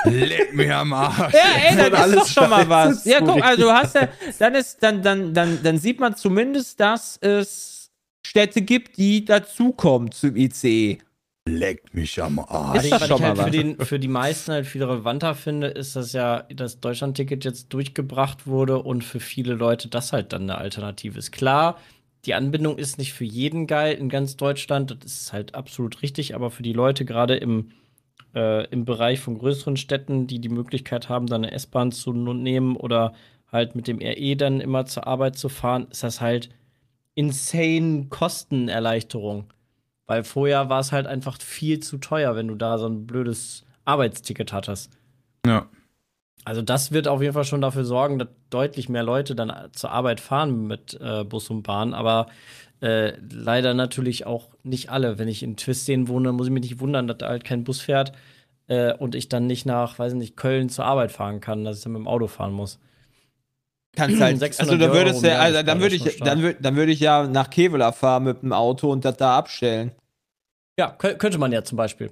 Leck mir am Arsch. Ja, ey, das ist doch schon mal was. Ja, guck, also du hast ja, dann ist, dann, dann, dann, dann sieht man zumindest, dass es Städte gibt, die dazukommen zum ICE. Leck mich am Arsch. ich, das was schon ich halt mal für, den, für die meisten halt viel relevanter finde, ist, dass ja das Deutschlandticket jetzt durchgebracht wurde und für viele Leute das halt dann eine Alternative ist. Klar, die Anbindung ist nicht für jeden geil in ganz Deutschland, das ist halt absolut richtig, aber für die Leute gerade im, äh, im Bereich von größeren Städten, die die Möglichkeit haben, dann eine S-Bahn zu nehmen oder halt mit dem RE dann immer zur Arbeit zu fahren, ist das halt insane Kostenerleichterung. Weil vorher war es halt einfach viel zu teuer, wenn du da so ein blödes Arbeitsticket hattest. Ja. Also das wird auf jeden Fall schon dafür sorgen, dass deutlich mehr Leute dann zur Arbeit fahren mit äh, Bus und Bahn. Aber äh, leider natürlich auch nicht alle. Wenn ich in Twisteen wohne, muss ich mich nicht wundern, dass da halt kein Bus fährt äh, und ich dann nicht nach, weiß ich nicht, Köln zur Arbeit fahren kann, dass ich dann mit dem Auto fahren muss. Kannst halt, 600 also da würdest du, Jahr, also dann würde ich, dann würde, dann würde ich ja nach Kevela fahren mit dem Auto und das da abstellen. Ja, kö- könnte man ja zum Beispiel.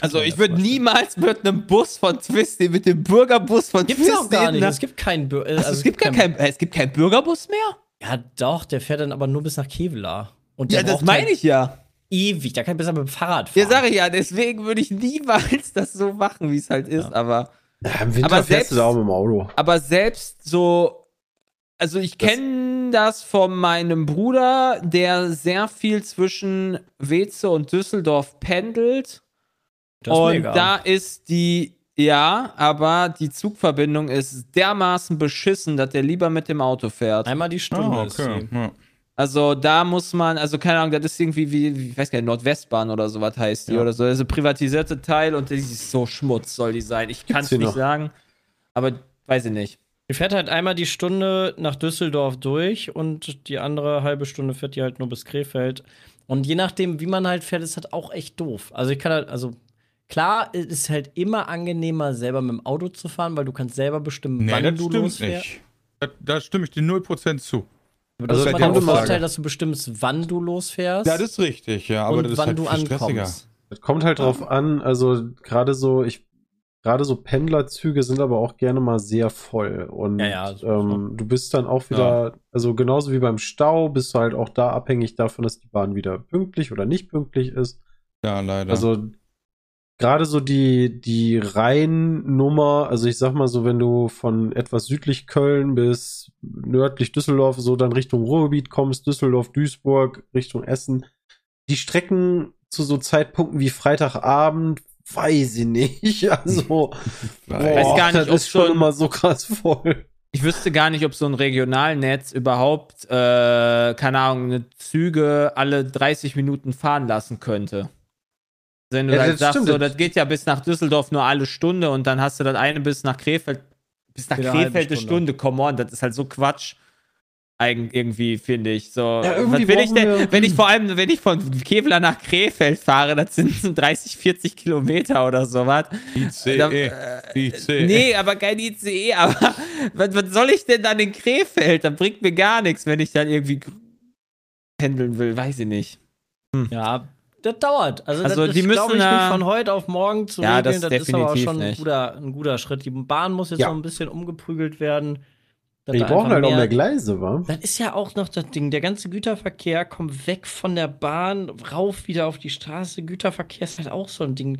Also ich ja würde niemals mit einem Bus von Twisty, mit dem Bürgerbus von Gibt's auch gar Twisty nicht. nach- Es gibt keinen Bür äh, Also, es gibt gar kein, es gibt keinen Bürgerbus mehr? Ja, doch, der fährt dann aber nur bis nach Kevela. Und Ja, das meine halt ich ja. ewig. Da kann ich besser mit dem Fahrrad fahren. Ja, sag ich ja, deswegen würde ich niemals das so machen, wie es halt ist, aber Ja, Im Winter Aber fährst du selbst- da auch mit dem Auto. aber selbst so also ich kenne das von meinem Bruder, der sehr viel zwischen Weze und Düsseldorf pendelt Das ist und mega. da ist die, ja, aber die Zugverbindung ist dermaßen beschissen, dass der lieber mit dem Auto fährt. Einmal die Stunde ist okay. Ja. Also da muss man, also keine Ahnung, das ist irgendwie wie, ich weiß gar nicht, Nordwestbahn oder sowas heißt die Ja. oder so. Das ist ein privatisierte Teil und die ist so Schmutz soll die sein. Ich kann es nicht noch? sagen, aber weiß ich nicht. Die fährt halt einmal die Stunde nach Düsseldorf durch und die andere halbe Stunde fährt die halt nur bis Krefeld. Und je nachdem, wie man halt fährt, ist halt auch echt doof. Also ich kann halt, also klar, es ist halt immer angenehmer, selber mit dem Auto zu fahren, weil du kannst selber bestimmen, Nee, wann das du stimmt losfährst. nicht. Da, da stimme ich dir 0% zu. Aber Also das ist bei immer der Vorteil, dass du bestimmst, wann du losfährst Ja, das ist richtig, ja, aber und das ist wann halt du viel stressiger. ankommst. Das kommt halt drauf an, also gerade so, ich, gerade so Pendlerzüge sind aber auch gerne mal sehr voll. Und Ja, ja, so- ähm, du bist dann auch wieder, also genauso wie beim Stau, bist du halt auch da abhängig davon, dass die Bahn wieder pünktlich oder nicht pünktlich ist. Ja, leider. Also gerade so die, die Rheinnummer, also ich sag mal so, wenn du von etwas südlich Köln bis nördlich Düsseldorf, so dann Richtung Ruhrgebiet kommst, Düsseldorf, Duisburg, Richtung Essen, die Strecken zu so Zeitpunkten wie Freitagabend, weiß ich nicht. Also, weiß gar nicht, das ob ist schon immer so krass voll. Ich wüsste gar nicht, ob so ein Regionalnetz überhaupt, äh, keine Ahnung, eine Züge alle 30 Minuten fahren lassen könnte. Wenn du Ja, halt das sagst, stimmt. so, das geht ja bis nach Düsseldorf nur alle Stunde und dann hast du das eine bis nach Krefeld, bis nach Krefeld eine Stunde. Stunde, come on, das ist halt so Quatsch. Irgendwie, finde ich. So, Ja, irgendwie was will ich denn, wenn ich vor allem, wenn ich von Kevlar nach Krefeld fahre, das sind so 30, 40 Kilometer oder sowas. ICE. Da- ICE. Nee, aber kein ICE. Aber was, was soll ich denn dann in Krefeld? Das bringt mir gar nichts, wenn ich dann irgendwie pendeln will. Weiß ich nicht. Ja, das dauert. Also, Also, das die ist, glaub müssen ich, nicht von heute auf morgen zu Ja, regeln. das Das, ist aber definitiv schon ein guter, ein guter Schritt. Die Bahn muss jetzt Ja. noch ein bisschen umgeprügelt werden. Dass Die da brauchen halt auch mehr Gleise, wa? Das ist ja auch noch das Ding. Der ganze Güterverkehr kommt weg von der Bahn, rauf wieder auf die Straße. Güterverkehr ist halt auch so ein Ding.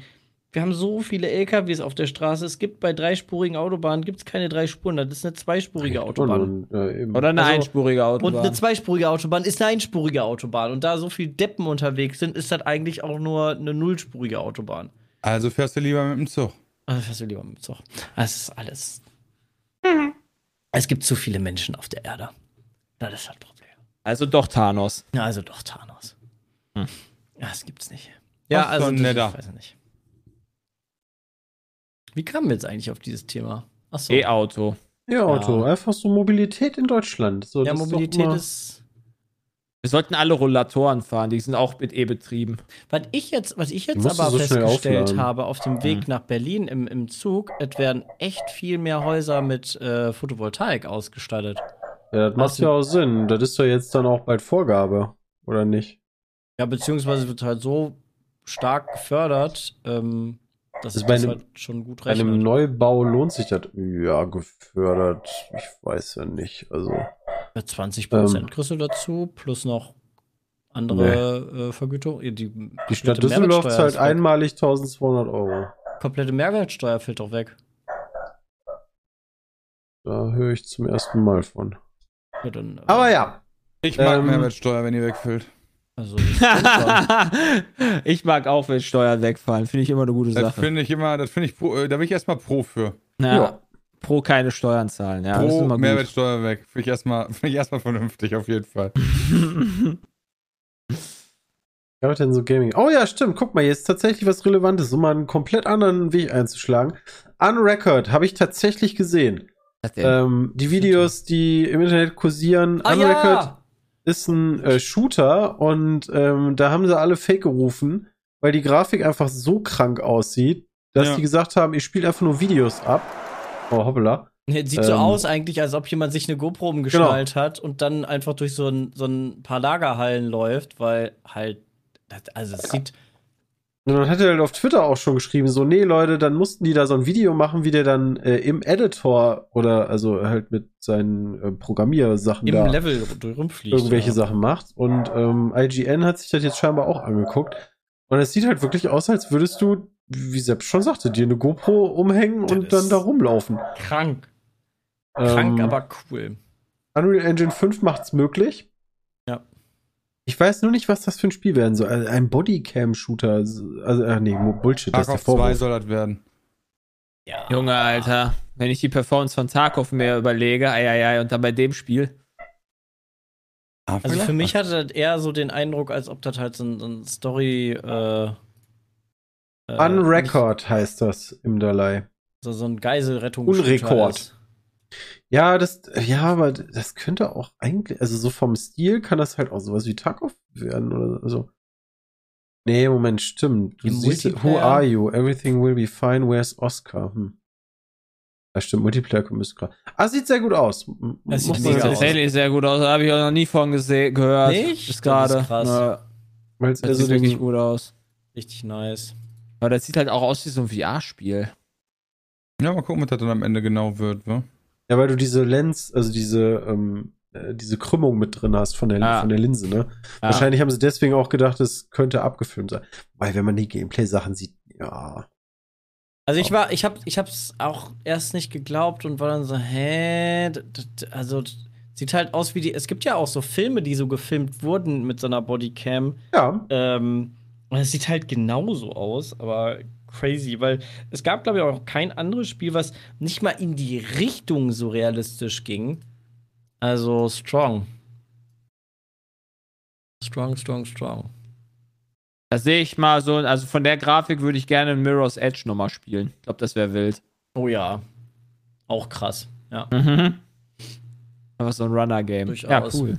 Wir haben so viele LKWs auf der Straße. Es gibt bei dreispurigen Autobahnen gibt's keine drei Spuren. Das ist eine zweispurige Autobahn. Und, äh. Oder eine Also- einspurige Und Autobahn. eine zweispurige Autobahn ist eine einspurige Autobahn. Und da so viel Deppen unterwegs sind, ist das eigentlich auch nur eine nullspurige Autobahn. Also fährst du lieber mit dem Zug. Also fährst du lieber mit dem Zug. Das ist alles. Es gibt zu viele Menschen auf der Erde. Das ist das Problem. also doch Thanos. Ja, also doch Thanos. Hm. Ja, das gibt's nicht. Ja, Ach, also so netter. ich weiß nicht. Wie kamen wir jetzt eigentlich auf dieses Thema? Achso. E-Auto. Ja. Einfach so Mobilität in Deutschland. So, Ja, das ist doch Mobilität immer- ist. Wir sollten alle Rollatoren fahren, die sind auch mit E betrieben. Was ich jetzt, was ich jetzt aber so festgestellt habe auf dem Weg nach Berlin im, im Zug, es werden echt viel mehr Häuser mit äh, Photovoltaik ausgestattet. Ja, das macht ja auch Sinn. Das ist doch jetzt dann auch bald Vorgabe, oder nicht? Ja, beziehungsweise wird halt so stark gefördert, ähm, dass es bei das einem- halt schon gut Bei einem rechnet. Neubau lohnt sich das. Ja, gefördert. Ich weiß ja nicht. Also. Ja, 20 Prozent Ähm. kriegst du dazu, plus noch andere äh, Vergütung. Die, Die Stadt Düsseldorf zahlt einmalig 1200 Euro. Komplette Mehrwertsteuer fällt doch weg. Da höre ich zum ersten Mal von. Ja, dann, äh, Aber ja. Ich mag Ähm, Mehrwertsteuer, wenn die wegfällt. Also, ich mag auch, wenn Steuern wegfallen. Finde ich immer eine gute Das Sache. finde ich immer, das finde ich, äh, da bin ich erstmal pro für. Ja. Ja. Pro keine Steuern zahlen. Ja, das ist pro immer gut. Mehrwertsteuer weg. Finde ich erstmal, finde ich erstmal vernünftig, auf jeden Fall. Was hat denn so Gaming? Oh ja, stimmt. Guck mal, jetzt tatsächlich was Relevantes, um mal einen komplett anderen Weg einzuschlagen. Unrecord habe ich tatsächlich gesehen. Was? Ähm, die Videos, die im Internet kursieren. ah, Unrecord ja! ist ein äh, Shooter und ähm, da haben sie alle Fake gerufen, weil die Grafik einfach so krank aussieht, dass Ja. die gesagt haben, ich spiele einfach nur Videos ab. Oh, hoppala. Sieht so Ähm, aus eigentlich, als ob jemand sich eine GoPro umgeschnallt hat und dann einfach durch so ein, so ein paar Lagerhallen läuft, weil halt, das, also es sieht, Und dann hat er halt auf Twitter auch schon geschrieben, so, nee, Leute, dann mussten die da so ein Video machen, wie der dann äh, im Editor oder also halt mit seinen äh, Programmiersachen im da Level rumfliegt. irgendwelche ja. Sachen macht. Und ähm, IGN hat sich das jetzt scheinbar auch angeguckt. Und es sieht halt wirklich aus, als würdest du, wie Sepp schon sagte, dir eine GoPro umhängen Das und dann da rumlaufen. Krank. Krank, Ähm, aber cool. Unreal Engine 5 macht's möglich. Ja. Ich weiß nur nicht, was das für ein Spiel werden soll. Also Ein Bodycam-Shooter. Also, ach nee, Bullshit, das ist der Tarkov 2 Vorwurf. soll das werden. Ja. Junge, Alter. Wenn ich die Performance von Tarkov mir überlege, ei, ei, ei, und dann bei dem Spiel. Also für mich hatte das eher so den Eindruck, als ob das halt so ein, so ein Story. Äh, äh, On Record heißt das im Dalai. So, so ein Geiselrettung. Unrekord. Ja, das, ja, aber das könnte auch eigentlich, also so vom Stil kann das halt auch sowas wie Tarkov werden oder so. Nee, Moment, stimmt. Du Im siehst, who are you? Everything will be fine. Where's Oscar? Hm. Ja, stimmt, Multiplayer müsste gerade. Ah, sieht sehr gut aus. Das sieht mega tatsächlich sehr gut aus. Da habe ich auch noch nie von gehört. Nicht? Ist Das gerade. ist krass. Das also sieht wirklich gut aus. Richtig nice. Aber das sieht halt auch aus wie so ein VR-Spiel. Ja, mal gucken, was das dann am Ende genau wird, wa? ja, weil du diese Lens, also diese, ähm, äh, diese Krümmung mit drin hast von der, Ah. von der Linse, ne? Ja. Wahrscheinlich haben sie deswegen auch gedacht, es könnte abgefilmt sein. Weil wenn man die Gameplay-Sachen sieht, ja. Also ich war, ich hab, ich hab's auch erst nicht geglaubt und war dann so, hä? Also sieht halt aus wie die. Es gibt ja auch so Filme, die so gefilmt wurden mit so einer Bodycam. Ja, Ähm, es sieht halt genauso aus, aber crazy, weil es gab, glaube ich, auch kein anderes Spiel, was nicht mal in die Richtung so realistisch ging. Also strong. Strong, strong, strong. Da sehe ich mal so, also von der Grafik würde ich gerne Mirror's Edge nochmal spielen. Ich glaube, das wäre wild. Oh ja. Auch krass. Ja. Mhm. Aber so ein Runner-Game. Ja, cool.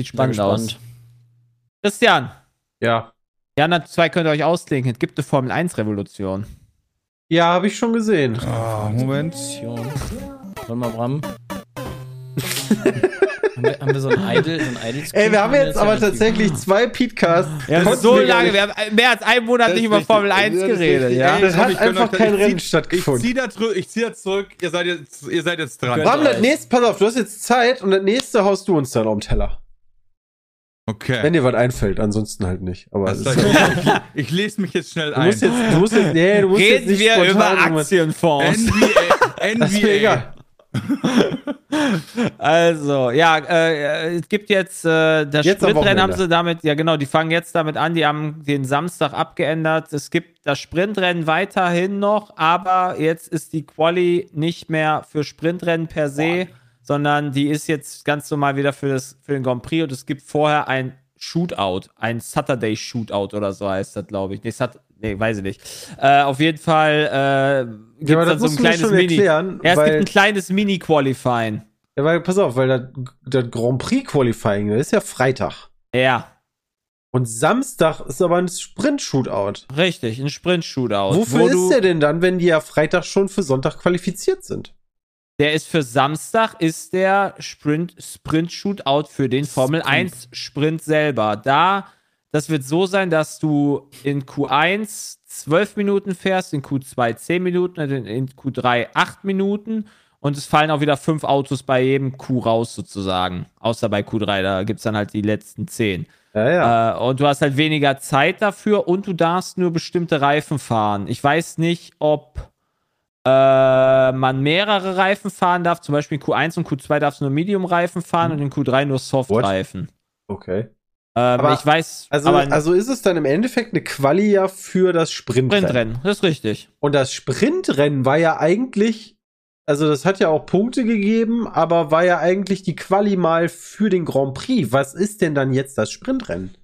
Sieht spannend aus. Christian, ja. Jana 2 könnt ihr euch ausklinken. Es gibt eine Formel 1-Revolution. Ja, habe ich schon gesehen. Ah, Moment. Warte mal, Bram. haben, wir, haben wir so ein Idle, so ein Idle Ey, wir haben jetzt aber tatsächlich zwei Podcasts. Ja, so lange, wir haben mehr als einen Monat nicht über richtig. Formel 1 Das ist geredet, ja? Ey, Das hat einfach kein Rennen zieh- stattgefunden. Ich zieh da, drü- ich zieh da zurück. Ihr seid jetzt, ihr seid jetzt dran. Bram, das nächste, pass auf, du hast jetzt Zeit und das nächste haust du uns dann auf den Teller. Okay. Wenn dir was einfällt, ansonsten halt nicht. Aber ist ist, ich, ich lese mich jetzt schnell du ein. musst jetzt, du musst jetzt, nee, du musst jetzt Reden nicht wir über Aktienfonds. NBA. Das ist mir NBA. egal. Also, ja, äh, es gibt jetzt äh, das Jetzt Sprintrennen haben sie damit, ja genau, die fangen jetzt damit an, die haben den Samstag abgeändert. Es gibt das Sprintrennen weiterhin noch, aber jetzt ist die Quali nicht mehr für Sprintrennen per se, sondern die ist jetzt ganz normal wieder für, das, für den Grand Prix und es gibt vorher ein Shootout, ein Saturday Shootout oder so heißt das, glaube ich. Nee, Sat nee, weiß ich nicht. Äh, auf jeden Fall äh, gibt Ja, dann so ein kleines Mini. erklären, ja, es gibt ein kleines Mini-Qualifying. ja, weil, pass auf, weil das, das Grand Prix Qualifying, das ist ja Freitag. Ja. Und Samstag ist aber ein Sprint-Shootout. Richtig, ein Sprint-Shootout. Wofür wo ist der denn dann, wenn die ja Freitag schon für Sonntag qualifiziert sind? Der ist für Samstag, ist der Sprint, Sprint-Shootout für den Formel 1 Sprint selber. Da, das wird so sein, dass du in Q1 12 Minuten fährst, in Q2 10 Minuten, in Q3 8 Minuten. Und es fallen auch wieder fünf Autos bei jedem Q raus, sozusagen. Außer bei Q3, da gibt es dann halt die letzten 10. Ja, ja. Äh, und du hast halt weniger Zeit dafür und du darfst nur bestimmte Reifen fahren. Ich weiß nicht, ob äh, man mehrere Reifen fahren darf. Zum Beispiel in Q1 und Q2 darfst du nur Medium-Reifen fahren und in Q3 nur Soft-Reifen. okay. Ähm, Aber- ich weiß, Also, aber also ist es dann im Endeffekt eine Quali ja für das Sprintrennen. Sprintrennen, das ist richtig. Und das Sprintrennen war ja eigentlich, also das hat ja auch Punkte gegeben, aber war ja eigentlich die Quali mal für den Grand Prix. Was ist denn dann jetzt das Sprintrennen?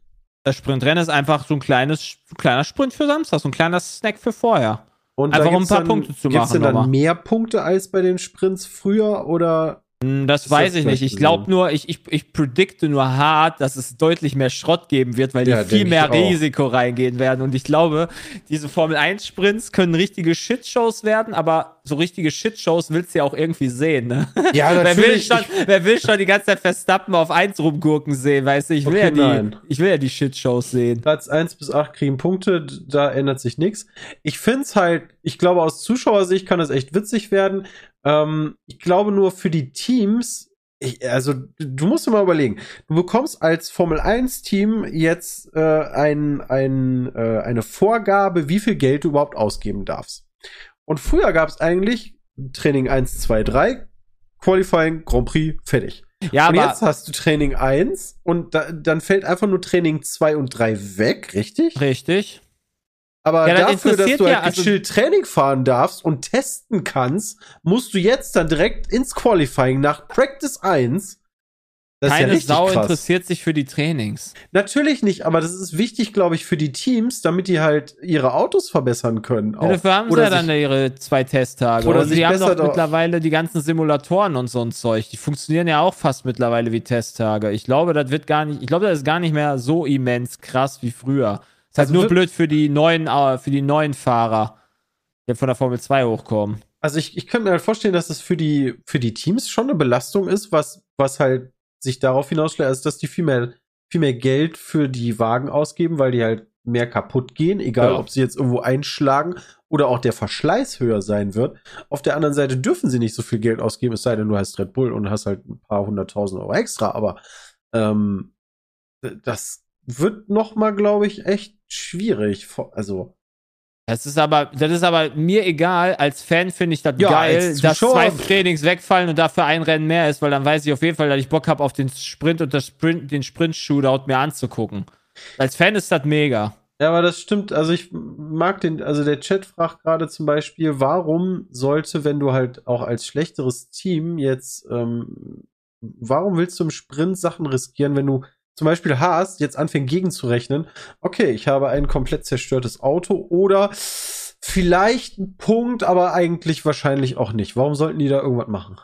Das Sprintrennen ist einfach so ein kleines, kleiner Sprint für Samstag, so ein kleiner Snack für vorher. Und Einfach, um gibt's ein paar dann, Punkte zu machen denn dann mehr Punkte als bei den Sprints früher oder? Hm, Das Ist weiß das ich nicht. Ich glaube nur, ich, ich, ich predikte nur hart, dass es deutlich mehr Schrott geben wird, weil die Ja, viel denk mehr ich. Risiko reingehen werden. Und ich glaube, diese Formel 1 Sprints können richtige Shitshows werden, aber so richtige Shitshows willst du ja auch irgendwie sehen, ne? Ja, wer, will schon, wer will schon die ganze Zeit Verstappen auf 1 rumgurken sehen, weißt du? Ich will, Okay, ja, die, nein. ich will ja die Shitshows sehen. Platz 1 bis 8 kriegen Punkte, da ändert sich nichts. Ich find's halt, ich glaube, aus Zuschauersicht kann das echt witzig werden. Ähm, ich glaube nur für die Teams, ich, also du musst dir mal überlegen, du bekommst als Formel 1 Team jetzt äh, ein, ein, äh, eine Vorgabe, wie viel Geld du überhaupt ausgeben darfst. Und früher gab es eigentlich Training 1, 2, 3, Qualifying, Grand Prix, fertig. Ja, und aber jetzt hast du Training 1 und da, dann fällt einfach nur Training 2 und 3 weg, richtig? richtig. Aber Ja, dafür, dass du halt ja, also- gechillt Training fahren darfst und testen kannst, musst du jetzt dann direkt ins Qualifying nach Practice 1. Das ist ja Keine richtig Sau krass. interessiert sich für die Trainings. Natürlich nicht, aber das ist wichtig, glaube ich, für die Teams, damit die halt ihre Autos verbessern können. Ja, dafür haben sie Oder ja dann ihre zwei Testtage. Oder sich die haben doch mittlerweile die ganzen Simulatoren und so ein Zeug. Die funktionieren ja auch fast mittlerweile wie Testtage. Ich glaube, das wird gar nicht, ich glaube, das ist gar nicht mehr so immens krass wie früher. Ist halt Also nur blöd für die neuen, äh, für die neuen Fahrer, die von der Formel 2 hochkommen. Also ich, ich könnte mir halt vorstellen, dass es für die, für die Teams schon eine Belastung ist, was, was halt sich darauf hinausschlägt, also dass die viel mehr, viel mehr Geld für die Wagen ausgeben, weil die halt mehr kaputt gehen, egal Ja. ob sie jetzt irgendwo einschlagen oder auch der Verschleiß höher sein wird. Auf der anderen Seite dürfen sie nicht so viel Geld ausgeben, es sei denn, du hast Red Bull und hast halt ein paar hunderttausend Euro extra, aber ähm, das wird noch mal, glaube ich, echt schwierig. Also, Das ist aber, das ist aber mir egal. Als Fan finde ich das Ja, geil, dass zwei Trainings wegfallen und dafür ein Rennen mehr ist, weil dann weiß ich auf jeden Fall, dass ich Bock habe, auf den Sprint und das Sprint, den Sprint-Shootout mir anzugucken. Als Fan ist das mega. Ja, aber das stimmt. Also ich mag den, also der Chat fragt gerade zum Beispiel, warum sollte, wenn du halt auch als schlechteres Team jetzt, ähm, warum willst du im Sprint Sachen riskieren, wenn du zum Beispiel Haas jetzt anfängt gegenzurechnen, okay, ich habe ein komplett zerstörtes Auto oder vielleicht ein Punkt, aber eigentlich wahrscheinlich auch nicht. Warum sollten die da irgendwas machen?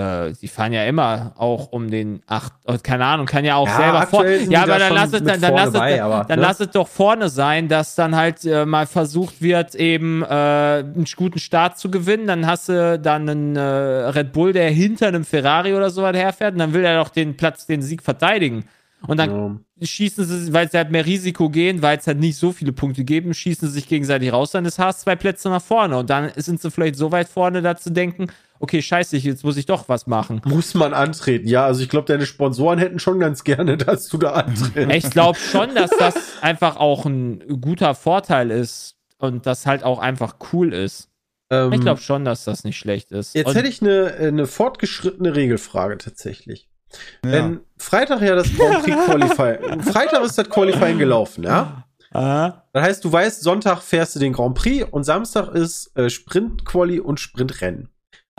Äh, die fahren ja immer auch um den acht, oh, keine Ahnung, kann ja auch Ja, selber vor. aktuell sind Ja, aber dann lass es, dann, dann vorne lass es, bei, aber, dann ne? lass es doch vorne sein, dass dann halt äh, mal versucht wird, eben äh, einen guten Start zu gewinnen. Dann hast du dann einen äh, Red Bull, der hinter einem Ferrari oder so was herfährt, und dann will er doch den Platz, den Sieg verteidigen. Und dann Ja. schießen sie, weil sie halt mehr Risiko gehen, weil es halt nicht so viele Punkte geben, schießen sie sich gegenseitig raus, dann ist Haas zwei Plätze nach vorne. Und dann sind sie vielleicht so weit vorne, da zu denken, okay, scheiße, jetzt muss ich doch was machen. Muss man antreten. Ja, also ich glaube, deine Sponsoren hätten schon ganz gerne, dass du da antrittst. Ich glaube schon, dass das einfach auch ein guter Vorteil ist und das halt auch einfach cool ist. Ähm, Ich glaube schon, dass das nicht schlecht ist. Jetzt und, hätte ich eine, eine fortgeschrittene Regelfrage tatsächlich. Ja. Wenn Freitag ja das Grand Prix Qualifying, Freitag ist das Qualifying gelaufen, ja? Ah, Das heißt, du weißt, Sonntag fährst du den Grand Prix und Samstag ist äh, Sprint-Quali und Sprintrennen.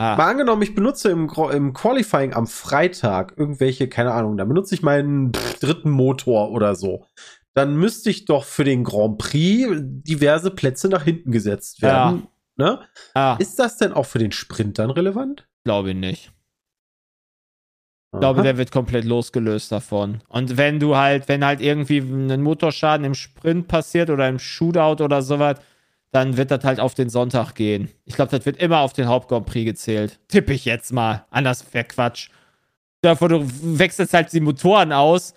Ah. Mal angenommen, ich benutze im, im Qualifying am Freitag irgendwelche, keine Ahnung, da benutze ich meinen dritten Motor oder so. Dann müsste ich doch für den Grand Prix diverse Plätze nach hinten gesetzt werden. Ne? ah, Ist das denn auch für den Sprint dann relevant? glaube ich nicht. Ich glaube, der wird komplett losgelöst davon. Und wenn du halt, wenn halt irgendwie ein Motorschaden im Sprint passiert oder im Shootout oder sowas, dann wird das halt auf den Sonntag gehen. Ich glaube, das wird immer auf den Haupt-Grand Prix gezählt. Tippe ich jetzt mal. Anders wäre Quatsch. Davor, du wechselst halt die Motoren aus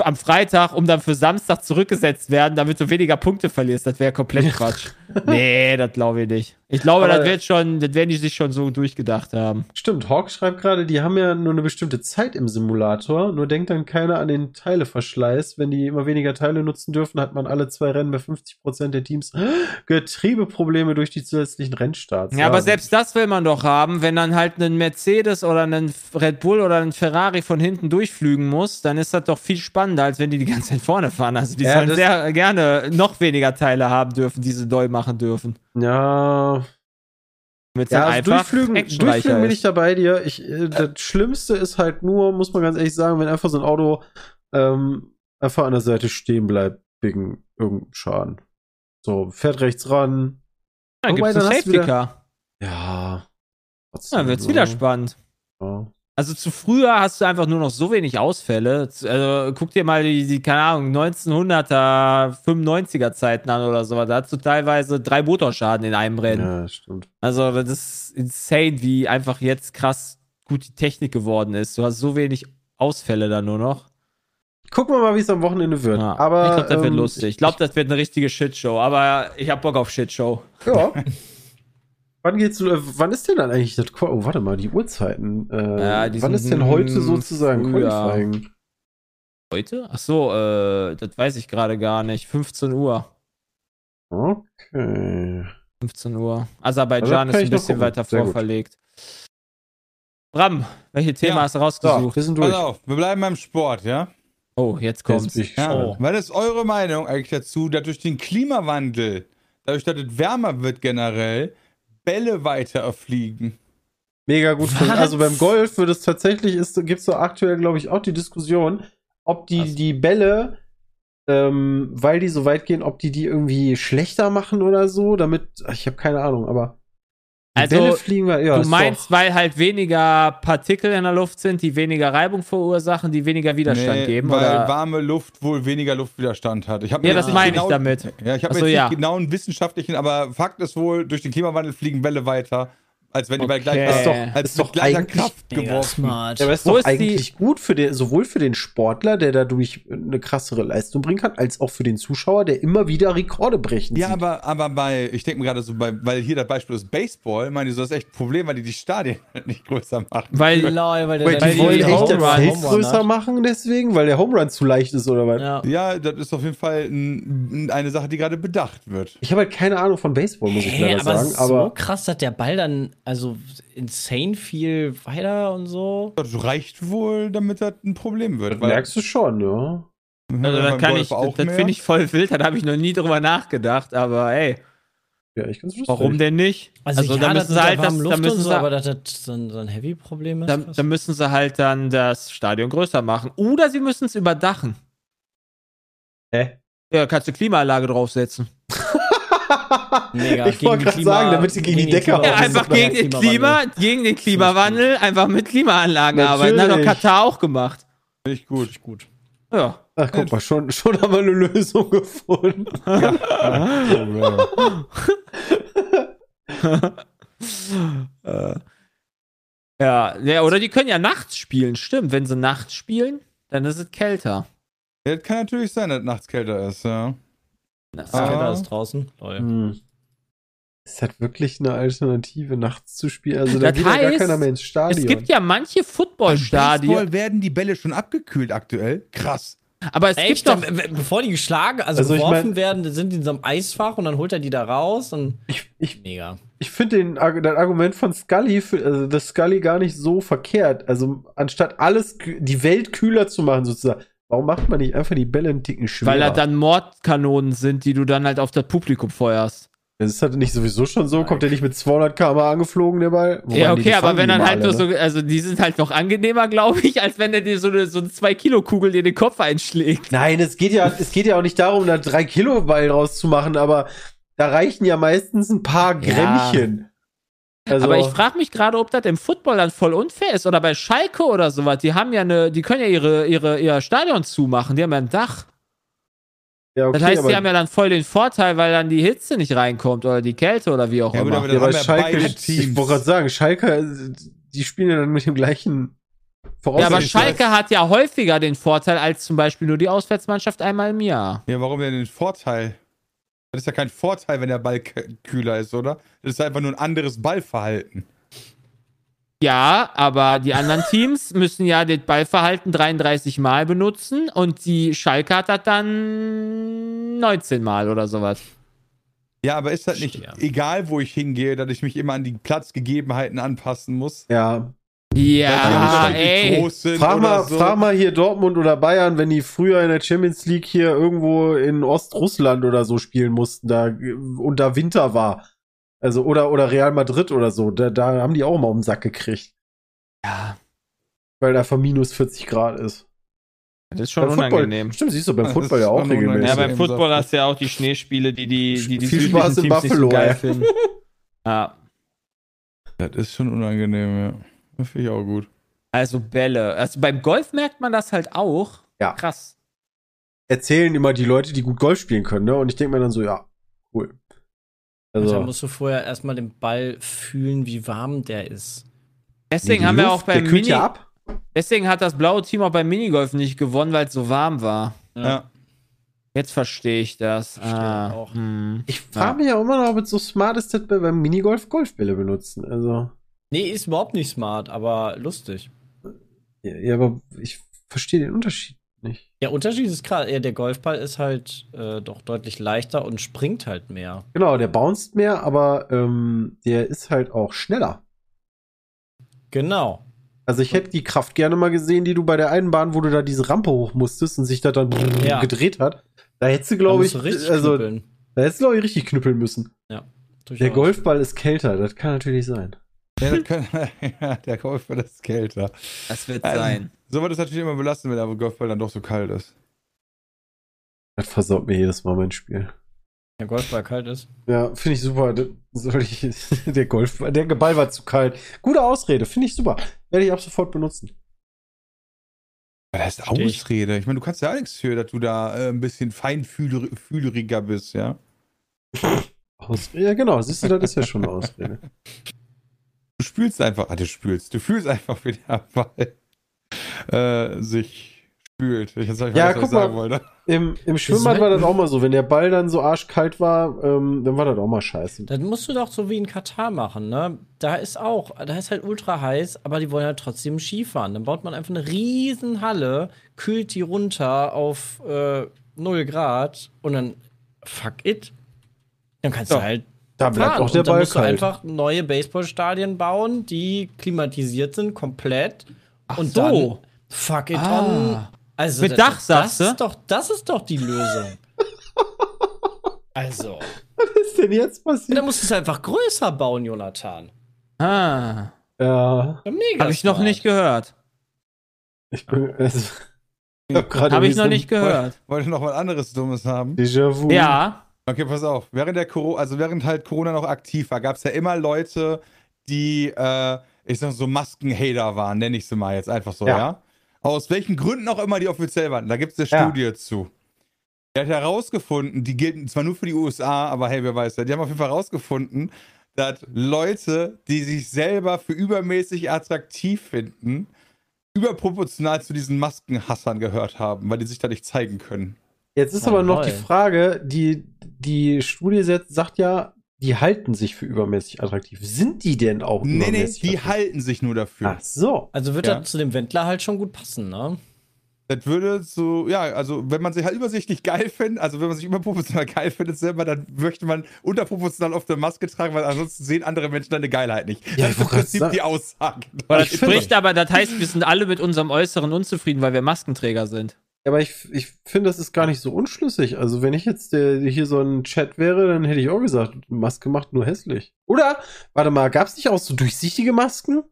am Freitag, um dann für Samstag zurückgesetzt werden, damit du weniger Punkte verlierst. Das wäre komplett Quatsch. nee, das glaube ich nicht. Ich glaube, Aber- das wird schon, das werden die sich schon so durchgedacht haben. Stimmt, Hawk schreibt gerade, die haben ja nur eine bestimmte Zeit im Simulator, nur denkt dann keiner an den Teileverschleiß. Wenn die immer weniger Teile nutzen dürfen, hat man alle zwei Rennen bei 50% der Teams Getriebeprobleme durch die zusätzlichen Rennstarts. Ja, aber selbst das will man doch haben, wenn dann halt ein Mercedes oder ein Red Bull oder ein Ferrari von hinten durchflügen muss, dann ist das doch viel spannender, als wenn die die ganze Zeit vorne fahren. Also die Ja, sollen sehr gerne noch weniger Teile haben dürfen, die sie neu machen dürfen. Ja, Damit es ja also durchflügen, durchflügen bin ich da bei dir. Ich, äh, das Schlimmste ist halt nur, muss man ganz ehrlich sagen, wenn einfach so ein Auto ähm, einfach an der Seite stehen bleibt wegen irgendeinem Schaden. So, fährt rechts ran. Dann Wobei, gibt es ein dann du Safety Car. Ja. trotzdem Dann wird es so. wieder spannend. Ja. Also zu früher hast du einfach nur noch so wenig Ausfälle. Also guck dir mal die, die keine Ahnung, 1900er, 95er Zeiten an oder so. Da hast du teilweise drei Motorschaden in einem Rennen. Ja, stimmt. Also, das ist insane, wie einfach jetzt krass gut die Technik geworden ist. Du hast so wenig Ausfälle da nur noch. Gucken wir mal, wie es am Wochenende wird. Ja, aber, ich glaube, das wird ähm, lustig. Ich glaube, das wird eine richtige Shitshow. Aber ich habe Bock auf Shitshow. Ja. wann geht's, äh, wann ist denn dann eigentlich das Qua- Oh, warte mal, die Uhrzeiten. Äh, Ja, die wann sind, ist denn heute mm, sozusagen. Qualifying? Heute? Ach so, äh, das weiß ich gerade gar nicht. 15 Uhr. Okay. 15 Uhr. Also, Aserbaidschan kann ist ein bisschen weiter vorverlegt. Bram, welche Thema Ja. hast du So, rausgesucht? wir sind Pass auf, wir bleiben beim Sport, ja? oh, jetzt Jetzt kommt's. ich Ja. gespannt. Was ist eure Meinung eigentlich dazu, dass durch den Klimawandel, dadurch, dass es wärmer wird generell, Bälle weiter fliegen? Mega gut. Was? Also beim Golf wird es tatsächlich, gibt es so aktuell, glaube ich, auch die Diskussion, ob die, Was? die Bälle, ähm, weil die so weit gehen, ob die die irgendwie schlechter machen oder so, damit, ich habe keine Ahnung, aber Also, wir- ja, du meinst, doch, weil halt weniger Partikel in der Luft sind, die weniger Reibung verursachen, die weniger Widerstand Nee, geben? weil Oder? warme Luft wohl weniger Luftwiderstand hat. Ich Ja, mir das meine nicht ich damit. Ja, ich habe so, jetzt ja. nicht genau einen wissenschaftlichen, aber Fakt ist wohl, durch den Klimawandel fliegen Bälle weiter, als wenn die bei Okay. gleicher, Ist doch- als ist mit doch gleicher eigentlich Kraft geworfen. smart. ja, aber ist Wo doch ist die- eigentlich gut für den, sowohl für den Sportler, der dadurch eine krassere Leistung bringen kann, als auch für den Zuschauer, der immer wieder Rekorde brechen Ja, sieht. aber, aber bei, ich denke mir gerade so, bei, weil hier das Beispiel ist Baseball, meine ich, so das ist echt ein Problem, weil die die Stadien halt nicht größer machen. Weil, Lol, weil der Wait, dann die weil wollen die echt Home das Run- Feld größer hat. machen deswegen, weil der Home Run zu leicht ist oder was? Ja. Ja, das ist auf jeden Fall ein, eine Sache, die gerade bedacht wird. Ich habe halt keine Ahnung von Baseball, muss ich Hey, leider aber sagen. so Aber krass, dass der Ball dann also insane viel weiter und so. Das reicht wohl, damit das ein Problem wird. das merkst du schon, ja. also das beim kann Golf ich, auch das finde ich voll wild, da habe ich noch nie drüber nachgedacht, aber ey, Ja, ich kann's warum denn nicht? Also, ja, da müssen sie halt das, da müssen so, sie, aber dass das so ein, so ein Heavy-Problem ist. da, da müssen sie halt dann das Stadion größer machen. Oder sie müssen es überdachen. Hä? Ja, kannst du Klimaanlage draufsetzen. Mega, ich wollte gerade sagen, damit sie gegen, gegen die Decke Ja, einfach gegen den Klima, Klimawandel. gegen den Klimawandel, einfach mit Klimaanlagen arbeiten. Hat doch Natürlich. Katar auch gemacht. Finde ich gut. gut. Ja. Ach, guck mal, schon, schon haben wir eine Lösung gefunden. ja, ja, oder die können ja nachts spielen, stimmt. Wenn sie nachts spielen, dann ist es kälter. Ja, das kann natürlich sein, dass nachts kälter ist, ja. Das Ah. Keller ist draußen. Lol. Hm. Ist das wirklich eine Alternative, nachts zu spielen? Also da Das geht ja gar keiner mehr ins Stadion. Es gibt ja manche Footballstadien, Baseball werden die Bälle schon abgekühlt aktuell. Krass. aber es Echt? gibt doch. Bevor die geschlagen, also, Also ich geworfen mein- werden, sind die in so einem Eisfach und dann holt er die da raus und ich ich, mega. ich finde den das Argument von Scully, für, also das Scully gar nicht so verkehrt. Also anstatt alles, die Welt kühler zu machen sozusagen, warum macht man nicht einfach die Bälle einen Ticken schwerer? Weil da dann Mordkanonen sind, die du dann halt auf das Publikum feuerst. das ist halt nicht sowieso schon so, kommt der nicht mit 200 km angeflogen, der Ball? Wobei, ja, okay, aber wenn dann halt nur alle, so, also die sind halt noch angenehmer, glaube ich, als wenn der dir so eine, so eine 2-Kilo-Kugel dir den Kopf einschlägt. Nein, es geht ja, es geht ja auch nicht darum, da drei Kilo Ball rauszumachen, aber da reichen ja meistens ein paar Ja. Also, aber ich frage mich gerade, ob das im Football dann voll unfair ist oder bei Schalke oder sowas. Die haben ja eine, die können ja ihre, ihre, ihr Stadion zumachen, die haben ja ein Dach. ja, okay, Das heißt, aber, die haben ja dann voll den Vorteil, weil dann die Hitze nicht reinkommt oder die Kälte oder wie auch Ja, gut, immer. aber ja, aber Schalke, ich wollte gerade sagen, Schalke, die spielen ja dann mit dem gleichen ja, aber Voraussetzungen. Schalke hat ja häufiger den Vorteil als zum Beispiel nur die Auswärtsmannschaft einmal im Jahr. Ja, warum denn den Vorteil? Das ist ja kein Vorteil, wenn der Ball kühler ist, oder? Das ist einfach nur ein anderes Ballverhalten. Ja, aber die anderen Teams müssen ja das Ballverhalten 33 Mal benutzen und die Schalke hat das dann 19 Mal oder sowas. Ja, aber ist das nicht Ja. egal, wo ich hingehe, dass ich mich immer an die Platzgegebenheiten anpassen muss? Ja, Ja, ey. frag mal, so. frag mal hier Dortmund oder Bayern, wenn die früher in der Champions League hier irgendwo in Ostrussland oder so spielen mussten, da und da Winter war. Also oder oder Real Madrid oder so, da, da haben die auch mal um den Sack gekriegt, Ja, weil da von minus 40 Grad ist. das ist schon Beim Football- unangenehm. Stimmt, siehst du beim Das Football ja auch regelmäßig. Ja, beim Football hast du ja auch die Schneespiele, die die, die, die Viel Spaß in Teams nicht so Buffalo, geil ey. finden. Ja, Das ist schon unangenehm, ja. Das finde ich auch gut. also Bälle. Also beim Golf merkt man das halt auch. Ja. Krass. Erzählen immer die Leute, die gut Golf spielen können, ne? Und ich denke mir dann so, ja, cool. Also, da Also, musst du vorher erstmal den Ball fühlen, wie warm der ist. Deswegen haben wir Luft, auch beim der kühlt Mini ja ab. Deswegen hat das blaue Team auch beim Minigolf nicht gewonnen, weil es so warm war. Ja. Jetzt verstehe ich das. Verstehe ah, auch. hm. Ich frage mich ja immer noch, ob es so smart ist, dass wir beim Minigolf Golfbälle benutzen. Also, Nee, ist überhaupt nicht smart, aber lustig. ja, ja aber ich verstehe den Unterschied nicht. Der Unterschied ist gerade, ja, der Golfball ist halt äh, doch deutlich leichter und springt halt mehr. Genau, der bounced mehr, aber ähm, der ist halt auch schneller. Genau. Also ich hätte die Kraft gerne mal gesehen, die du bei der einen Bahn, wo du da diese Rampe hoch musstest und sich das dann Ja. gedreht hat. Da hättest du, Da glaube ich, also knüppeln. da hättest du, glaube ich, richtig knüppeln müssen. Durchaus. Der Golfball ist kälter, das kann natürlich sein. Ja, ja, der Golfball ist kälter. Das wird Also, sein. So wird es natürlich immer belasten, wenn der Golfball dann doch so kalt ist. Das versaut mir jedes Mal mein Spiel. Der Golfball kalt ist. Ja, finde ich super. Soll ich, der Golfball, der Ball war zu kalt. Gute Ausrede, finde ich super. Werde ich ab sofort benutzen. Das ist. Ausrede. Ich meine, du kannst ja auch nichts für, dass du da äh, ein bisschen feinfühleriger bist, ja. Ausrede, ja, genau, siehst du, das ist ja schon eine Ausrede. Du spülst einfach, ah, du spülst, du fühlst einfach, wie der Ball äh, sich spült. Ich ich Ja, was guck ich sagen mal. wollte. Im, im Schwimmbad war das auch mal so. Wenn der Ball dann so arschkalt war, ähm, dann war das auch mal scheiße. Das musst du doch so wie in Katar machen, ne? Da ist auch, da ist halt ultra heiß, aber die wollen halt trotzdem Skifahren. Dann baut man einfach eine riesen Halle, kühlt die runter auf äh, 0 Grad und dann fuck it. Dann kannst Ja. du halt Da bleibt fahren. auch der und dann Ball musst du kalt. einfach neue Baseballstadien bauen, die klimatisiert sind, komplett. Ach und so. dann fuck it Ah. on. Also, Mit das- Dach, das sagst du? ist doch, das ist doch die Lösung. also. Was ist denn jetzt Dann passiert? musst du es einfach größer bauen, Jonathan. Ah. Ja, Habe ich noch nicht gehört. ich bin. Also, ich hab Habe ich noch nicht gehört. Wollte noch was anderes Dummes haben. ein Déjà-vu. Ja. Okay, pass auf. Während der Corona, also während halt Corona noch aktiv war, gab es ja immer Leute, die, äh, ich sag so Maskenhater waren, nenne ich sie mal jetzt einfach so, ja. Ja. Aus welchen Gründen auch immer die offiziell waren. Da gibt es eine Ja. Studie zu. Der hat herausgefunden, die gelten zwar nur für die USA, aber hey, wer weiß das. Die haben auf jeden Fall herausgefunden, dass Leute, die sich selber für übermäßig attraktiv finden, überproportional zu diesen Maskenhassern gehört haben, weil die sich da nicht zeigen können. Jetzt ist Ja, aber noch toll. die Frage, die, die Studie sagt ja, die halten sich für übermäßig attraktiv. Sind die denn auch Nee, nee, übermäßig die attraktiv? halten sich nur dafür. Ach so. Also wird Ja. das zu dem Wendler halt schon gut passen, ne? Das würde so, ja, also wenn man sich halt übersichtlich geil findet, also wenn man sich überproportional geil findet selber, dann möchte man unterproportional auf der Maske tragen, weil ansonsten sehen andere Menschen deine Geilheit nicht. Ja, das ist im Prinzip sagen. die Aussage. Aber das spricht aber, das heißt, wir sind alle mit unserem Äußeren unzufrieden, weil wir Maskenträger sind. Aber ich, ich finde, das ist gar nicht so unschlüssig. Also, wenn ich jetzt der, hier so ein Chat wäre, dann hätte ich auch gesagt, Maske macht nur hässlich. Oder, warte mal, gab es nicht auch so durchsichtige Masken?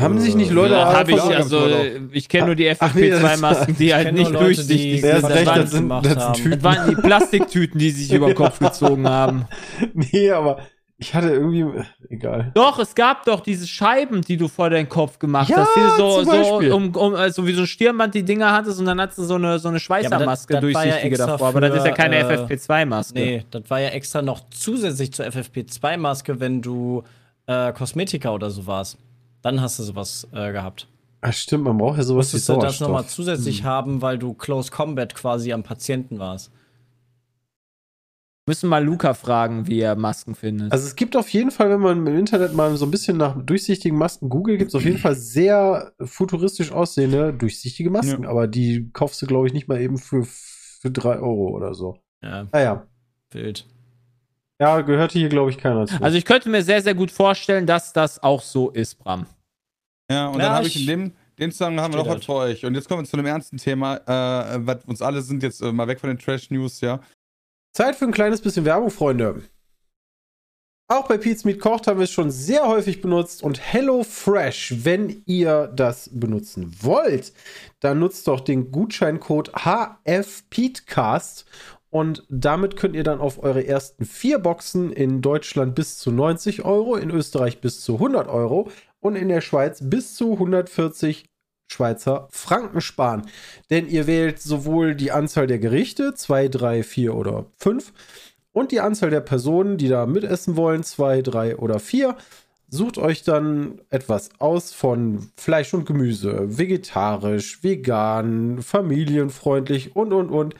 Haben sich nicht Leute Ja, habe ich, also, ich kenne nur die Ach nee, das- FFP2-Masken, die halt nicht Leute, durchsichtig die- sind. ist das Das, recht, waren- das sind, das sind das waren die Plastiktüten, die sich über den Kopf gezogen haben. Nee, aber ich hatte irgendwie, egal. Doch, es gab doch diese Scheiben, die du vor deinen Kopf gemacht Ja, hast. Die so, zum so um, um, also wie so ein Stirnband die Dinger hattest und dann hattest du so eine, so eine Schweißermaske ja durchsichtige extra davor. Aber das ist ja für, keine äh, FFP2-Maske. Nee, das war ja extra noch zusätzlich zur FFP2-Maske, wenn du äh, Kosmetiker oder so warst. Dann hast du sowas äh, gehabt. Ach stimmt, man braucht ja sowas wie Musstest du das Sauerstoff. nochmal zusätzlich haben, weil du Close Combat quasi am Patienten warst. Müssen mal Luca fragen, wie er Masken findet. Also es gibt auf jeden Fall, wenn man im Internet mal so ein bisschen nach durchsichtigen Masken googelt, gibt es auf jeden Fall sehr futuristisch aussehende durchsichtige Masken. Aber die kaufst du, glaube ich, nicht mal eben für, für 3 Euro oder so. Ja, Naja. wild. Ja, gehörte hier, glaube ich, keiner zu. Also ich könnte mir sehr, sehr gut vorstellen, dass das auch so ist, Bram. Ja, und Ja, dann habe ich ich- in dem, dem Zusammenhang haben wir noch was halt. für euch. Und jetzt kommen wir zu einem ernsten Thema, äh, was uns alle sind jetzt äh, mal weg von den Trash-News, ja. Zeit für ein kleines bisschen Werbung, Freunde. Auch bei Pete's Meat Kocht haben wir es schon sehr häufig benutzt und Hello Fresh, wenn ihr das benutzen wollt, dann nutzt doch den Gutscheincode HFPeatcast und damit könnt ihr dann auf eure ersten vier Boxen in Deutschland bis zu 90 Euro, in Österreich bis zu 100 Euro und in der Schweiz bis zu 140 Schweizer Franken sparen. Denn ihr wählt sowohl die Anzahl der Gerichte, 2, 3, 4 oder 5, und die Anzahl der Personen, die da mitessen wollen, 2, 3 oder 4. Sucht euch dann etwas aus von Fleisch und Gemüse, vegetarisch, vegan, familienfreundlich und, und, und.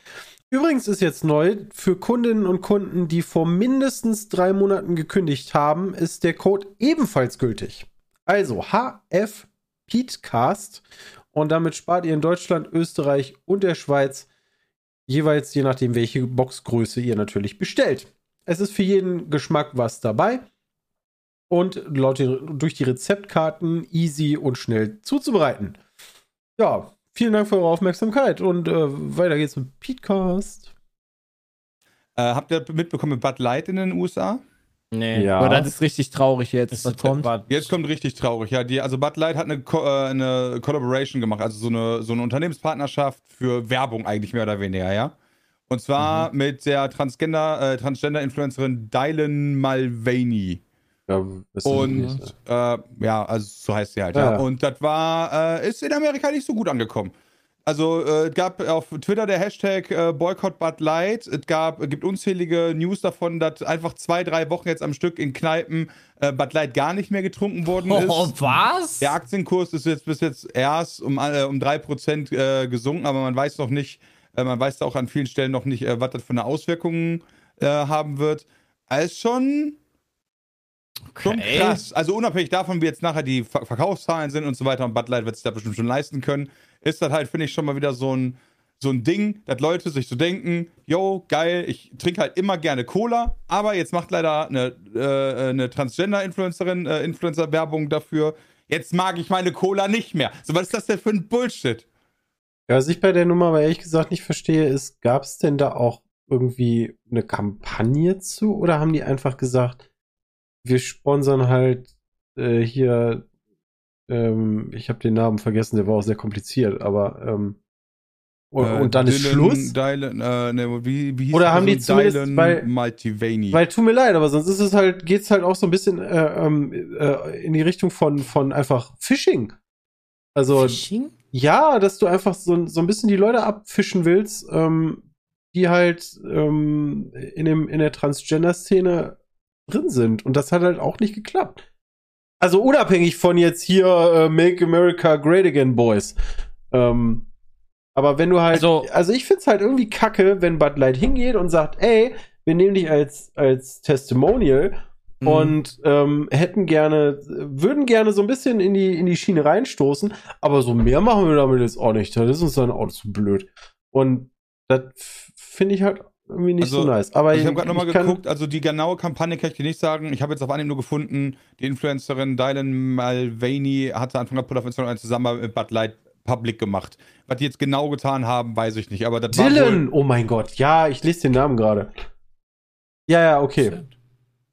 Übrigens ist jetzt neu, für Kundinnen und Kunden, die vor mindestens drei Monaten gekündigt haben, ist der Code ebenfalls gültig. Also HF Petecast und damit spart ihr in Deutschland, Österreich und der Schweiz jeweils je nachdem, welche Boxgröße ihr natürlich bestellt. Es ist für jeden Geschmack was dabei. und laut durch die Rezeptkarten easy und schnell zuzubereiten. Ja, vielen Dank für eure Aufmerksamkeit und äh, weiter geht's mit Petecast. Äh, habt ihr mitbekommen mit Bud Light in den USA? Nee. Ja. Aber das ist richtig traurig jetzt, Das was kommt. Jetzt kommt richtig traurig. Ja, die, also Bud Light hat eine, Co äh, eine Collaboration gemacht, also so eine, so eine Unternehmenspartnerschaft für Werbung eigentlich mehr oder weniger, ja. Und zwar mit der Transgender, äh, Transgender-Influencerin Dylan Mulvaney. Ja, Und äh, ja, also so heißt sie halt, ja. Ja. Und das war, äh, ist in Amerika nicht so gut angekommen. Also äh, es gab auf Twitter der Hashtag äh, Boycott Bud Light. Es gab, gibt unzählige News davon, dass einfach zwei, drei Wochen jetzt am Stück in Kneipen äh, Bud Light gar nicht mehr getrunken worden ist. Oh, was? Der Aktienkurs ist jetzt bis jetzt erst um, äh, um 3% äh, gesunken, aber man weiß noch nicht, äh, man weiß auch an vielen Stellen noch nicht, äh, was das für eine Auswirkungen äh, haben wird. Also schon, schon Okay. krass. Also unabhängig davon, wie jetzt nachher die Ver Verkaufszahlen sind und so weiter, und Bud Light wird sich da bestimmt schon leisten können, ist das halt, finde ich, schon mal wieder so ein, so ein Ding, dass Leute sich so denken, yo, geil, ich trinke halt immer gerne Cola, aber jetzt macht leider eine, äh, eine Transgender-Influencerin äh, Influencer-Werbung dafür. Jetzt mag ich meine Cola nicht mehr. So, was ist das denn für ein Bullshit? Ja, was ich bei der Nummer aber ehrlich gesagt nicht verstehe, ist, gab es denn da auch irgendwie eine Kampagne zu oder haben die einfach gesagt, wir sponsern halt äh, hier, ähm, ich habe den Namen vergessen, der war auch sehr kompliziert, aber ähm, und, Äh, und dann ist Dylan- Schluss? Dylan, äh, ne, wie, wie hieß Oder haben die zumindest Dylan bei- Multivaney. Weil tut mir leid, aber sonst ist es halt, geht's halt auch so ein bisschen äh, ähm, äh, in die Richtung von, von einfach Phishing. Also Phishing? ja, dass du einfach so, so ein bisschen die Leute abfischen willst, ähm, die halt ähm, in, dem, in der Transgender-Szene drin sind. Und das hat halt auch nicht geklappt. Also unabhängig von jetzt hier äh, Make America Great Again Boys. Ähm, aber wenn du halt, Also- also, ich find's halt irgendwie kacke, wenn Bud Light hingeht und sagt, ey, wir nehmen dich als, als Testimonial Mhm. und ähm, hätten gerne, würden gerne so ein bisschen in die, in die Schiene reinstoßen, aber so mehr machen wir damit jetzt auch nicht. Das ist uns dann auch zu blöd. Und das finde ich halt irgendwie nicht Also, so nice. Aber ich habe gerade nochmal geguckt, also die genaue Kampagne kann ich dir nicht sagen. Ich habe jetzt auf Anhieb nur gefunden, die Influencerin Dylan Mulvaney hatte Anfang April auf Instagram eine Zusammenarbeit mit Bud Light public gemacht. Was die jetzt genau getan haben, weiß ich nicht. Aber das war Dylan! wohl, Oh mein Gott, ja, ich lese den Namen gerade. Ja, ja, okay.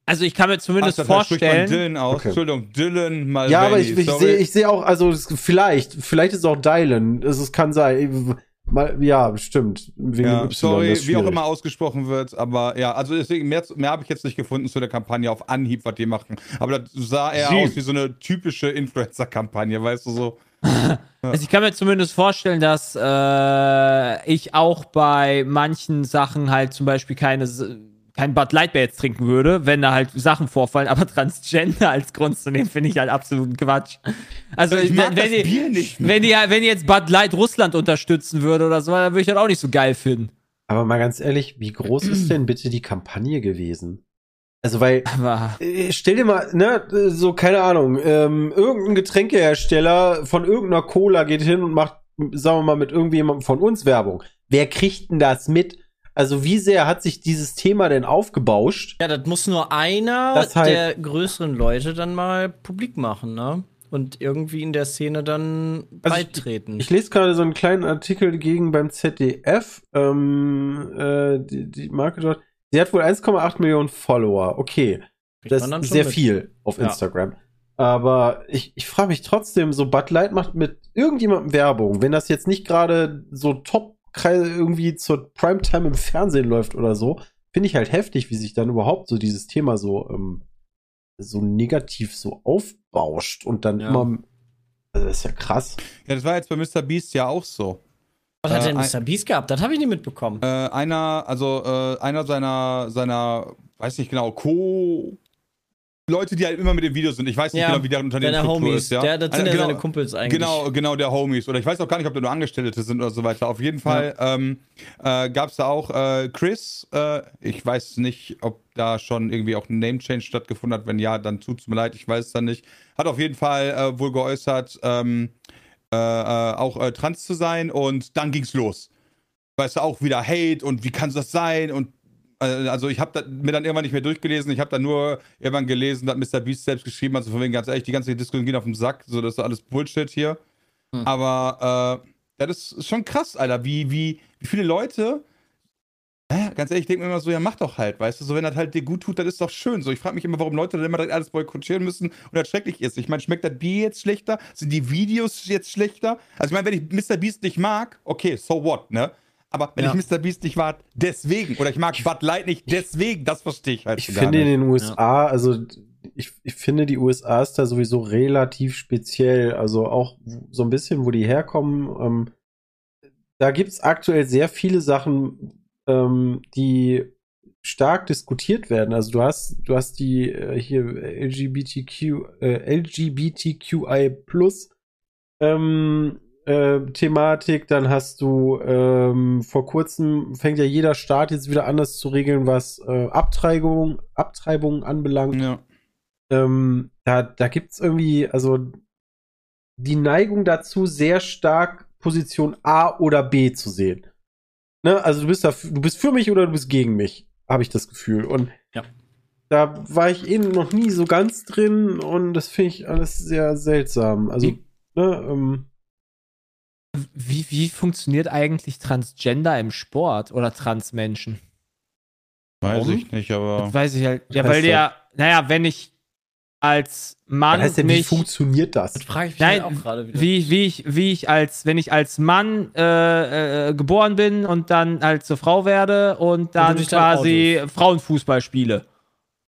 Also ich kann mir Ach, zumindest man vorstellen, Dylan aus. Okay. Entschuldigung, Dylan Mulvaney. Ja, aber ich, ich sehe ich sehe auch, also es, vielleicht, vielleicht ist es auch Dylan. Es, es kann sein. Mal, ja, stimmt. Wegen Ja, sorry, wie auch immer ausgesprochen wird, aber ja, also deswegen, mehr, mehr habe ich jetzt nicht gefunden zu der Kampagne auf Anhieb, was die machen. Aber das sah eher Sie. aus wie so eine typische Influencer-Kampagne, weißt du so. also ich kann mir zumindest vorstellen, dass äh, ich auch bei manchen Sachen halt zum Beispiel keine kein Bud Light mehr jetzt trinken würde, wenn da halt Sachen vorfallen, aber Transgender als Grund zu nehmen, finde ich halt absoluten Quatsch. Also Ich mag wenn, das Bier nicht wenn, die, wenn die jetzt Bud Light Russland unterstützen würde oder so, dann würde ich das auch nicht so geil finden. Aber mal ganz ehrlich, wie groß ist denn bitte die Kampagne gewesen? Also, weil, Aber äh, stell dir mal, ne, so, keine Ahnung, ähm, irgendein Getränkehersteller von irgendeiner Cola geht hin und macht, sagen wir mal, mit irgendjemandem von uns Werbung. Wer kriegt denn das mit? Also, wie sehr hat sich dieses Thema denn aufgebauscht? Ja, das muss nur einer Das halt- der größeren Leute dann mal publik machen, ne? Und irgendwie in der Szene dann Also ich- beitreten. Ich lese gerade so einen kleinen Artikel gegen beim ZDF. Ähm, äh, die, die Marke dort. Sie hat wohl 1,8 Millionen Follower. Okay. Kriegt Das ist sehr mit. viel auf Ja. Instagram. Aber ich, ich frage mich trotzdem, so Bud Light macht mit irgendjemandem Werbung, wenn das jetzt nicht gerade so top irgendwie zur Primetime im Fernsehen läuft oder so, finde ich halt heftig, wie sich dann überhaupt so dieses Thema so, ähm, so negativ so aufbauscht und dann Ja. immer. Also das ist ja krass. Ja, das war jetzt bei Mr. Beast ja auch so. Was hat Äh, denn Mr. Beast gehabt? Das habe ich nicht mitbekommen. Äh, einer, also äh, einer seiner, seiner, weiß nicht genau, Co. Leute, die halt immer mit dem Video sind. Ich weiß nicht Ja, genau, wie deren Homies. ist, ja. Der, das sind Einer- ja genau, seine Kumpels eigentlich. Genau, genau, der Homies. Oder ich weiß auch gar nicht, ob da nur Angestellte sind oder so weiter. Auf jeden Fall ähm, äh, gab es da auch äh, Chris. Äh, ich weiß nicht, ob da schon irgendwie auch ein Name-Change stattgefunden hat. Wenn ja, dann tut's mir leid, ich weiß es dann nicht. Hat auf jeden Fall äh, wohl geäußert, ähm, äh, äh, auch trans zu sein und dann ging's los. Weißt du, auch wieder Hate und wie kann das sein und Also ich habe mir dann irgendwann nicht mehr durchgelesen. Ich habe dann nur irgendwann gelesen, dass Mr. Beast selbst geschrieben hat, so von wegen ganz ehrlich, die ganze Diskussion geht auf den Sack, so das ist alles Bullshit hier. Hm. Aber äh, ja, das ist schon krass, Alter, wie, wie, wie viele Leute, äh, ganz ehrlich, ich denke mir immer so, ja, mach doch halt, weißt du, so wenn das halt dir gut tut, dann ist doch schön. So, ich frage mich immer, warum Leute dann immer direkt alles boykottieren müssen und das schrecklich ist. Ich meine, schmeckt das Bier jetzt schlechter? Sind die Videos jetzt schlechter? Also ich meine, wenn ich Mr. Beast nicht mag, okay, so what, ne? Aber wenn Ja. ich Mr. Beast nicht mag, deswegen. Oder ich mag Bud Light nicht, deswegen. Das verstehe ich halt Ich gar finde in nicht. den USA, also ich, ich finde die USA ist da sowieso relativ speziell. Also auch so ein bisschen, wo die herkommen. Ähm, da gibt es aktuell sehr viele Sachen, ähm, die stark diskutiert werden. Also du hast, du hast die äh, hier LGBTQ, äh, LGBTQI Plus ähm, äh, Thematik, dann hast du ähm, vor kurzem fängt ja jeder Staat jetzt wieder anders zu regeln, was äh, Abtreibung, Abtreibungen anbelangt. Ja. Ähm, da da gibt's irgendwie, also die Neigung dazu, sehr stark Position A oder B zu sehen. Ne? Also du bist da, du bist für mich oder du bist gegen mich, habe ich das Gefühl. Und Ja. da war ich eben noch nie so ganz drin und das finde ich alles sehr seltsam. Also, Wie- ne, ähm, Wie, wie funktioniert eigentlich Transgender im Sport oder Transmenschen? Weiß Warum? ich nicht, aber. Das weiß ich halt. Ja, weil der, naja, wenn ich als Mann heißt denn, wie nicht. funktioniert das? Das frage ich mich Nein, halt auch gerade wieder. Wie, wie, ich, wie ich als, wenn ich als Mann äh, äh, geboren bin und dann halt zur Frau werde und dann dann quasi Frauenfußball spiele.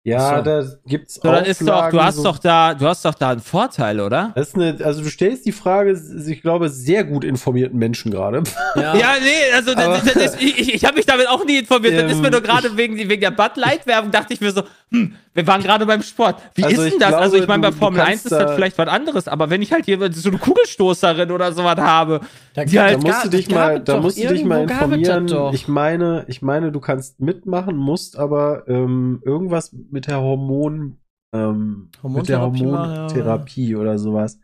Ja, So. da gibt's So, dann ist doch, du Auflagen, hast so- doch da, du hast doch da einen Vorteil, oder? Das ist eine, also du stellst die Frage, ich glaube, sehr gut informierten Menschen gerade. ja, Ja, nee, also das, Aber- das ist, ich, ich, habe mich damit auch nie informiert. Das ist Ähm, mir nur gerade wegen, wegen der Bud Light Werbung dachte ich mir so, hm, wir waren gerade beim Sport. Wie Also ist denn das? also glaube, ich meine, bei du- du Formel 1 kannst ist das da- vielleicht was anderes, aber wenn ich halt hier so eine Kugelstoßerin oder sowas habe, Da- die halt Da musst du das dich mal, da musst du dich mal das informieren. Ich meine, ich meine, du kannst mitmachen, musst aber ähm, irgendwas mit der Hormon, ähm, mit der Hormontherapie ja. Oder sowas.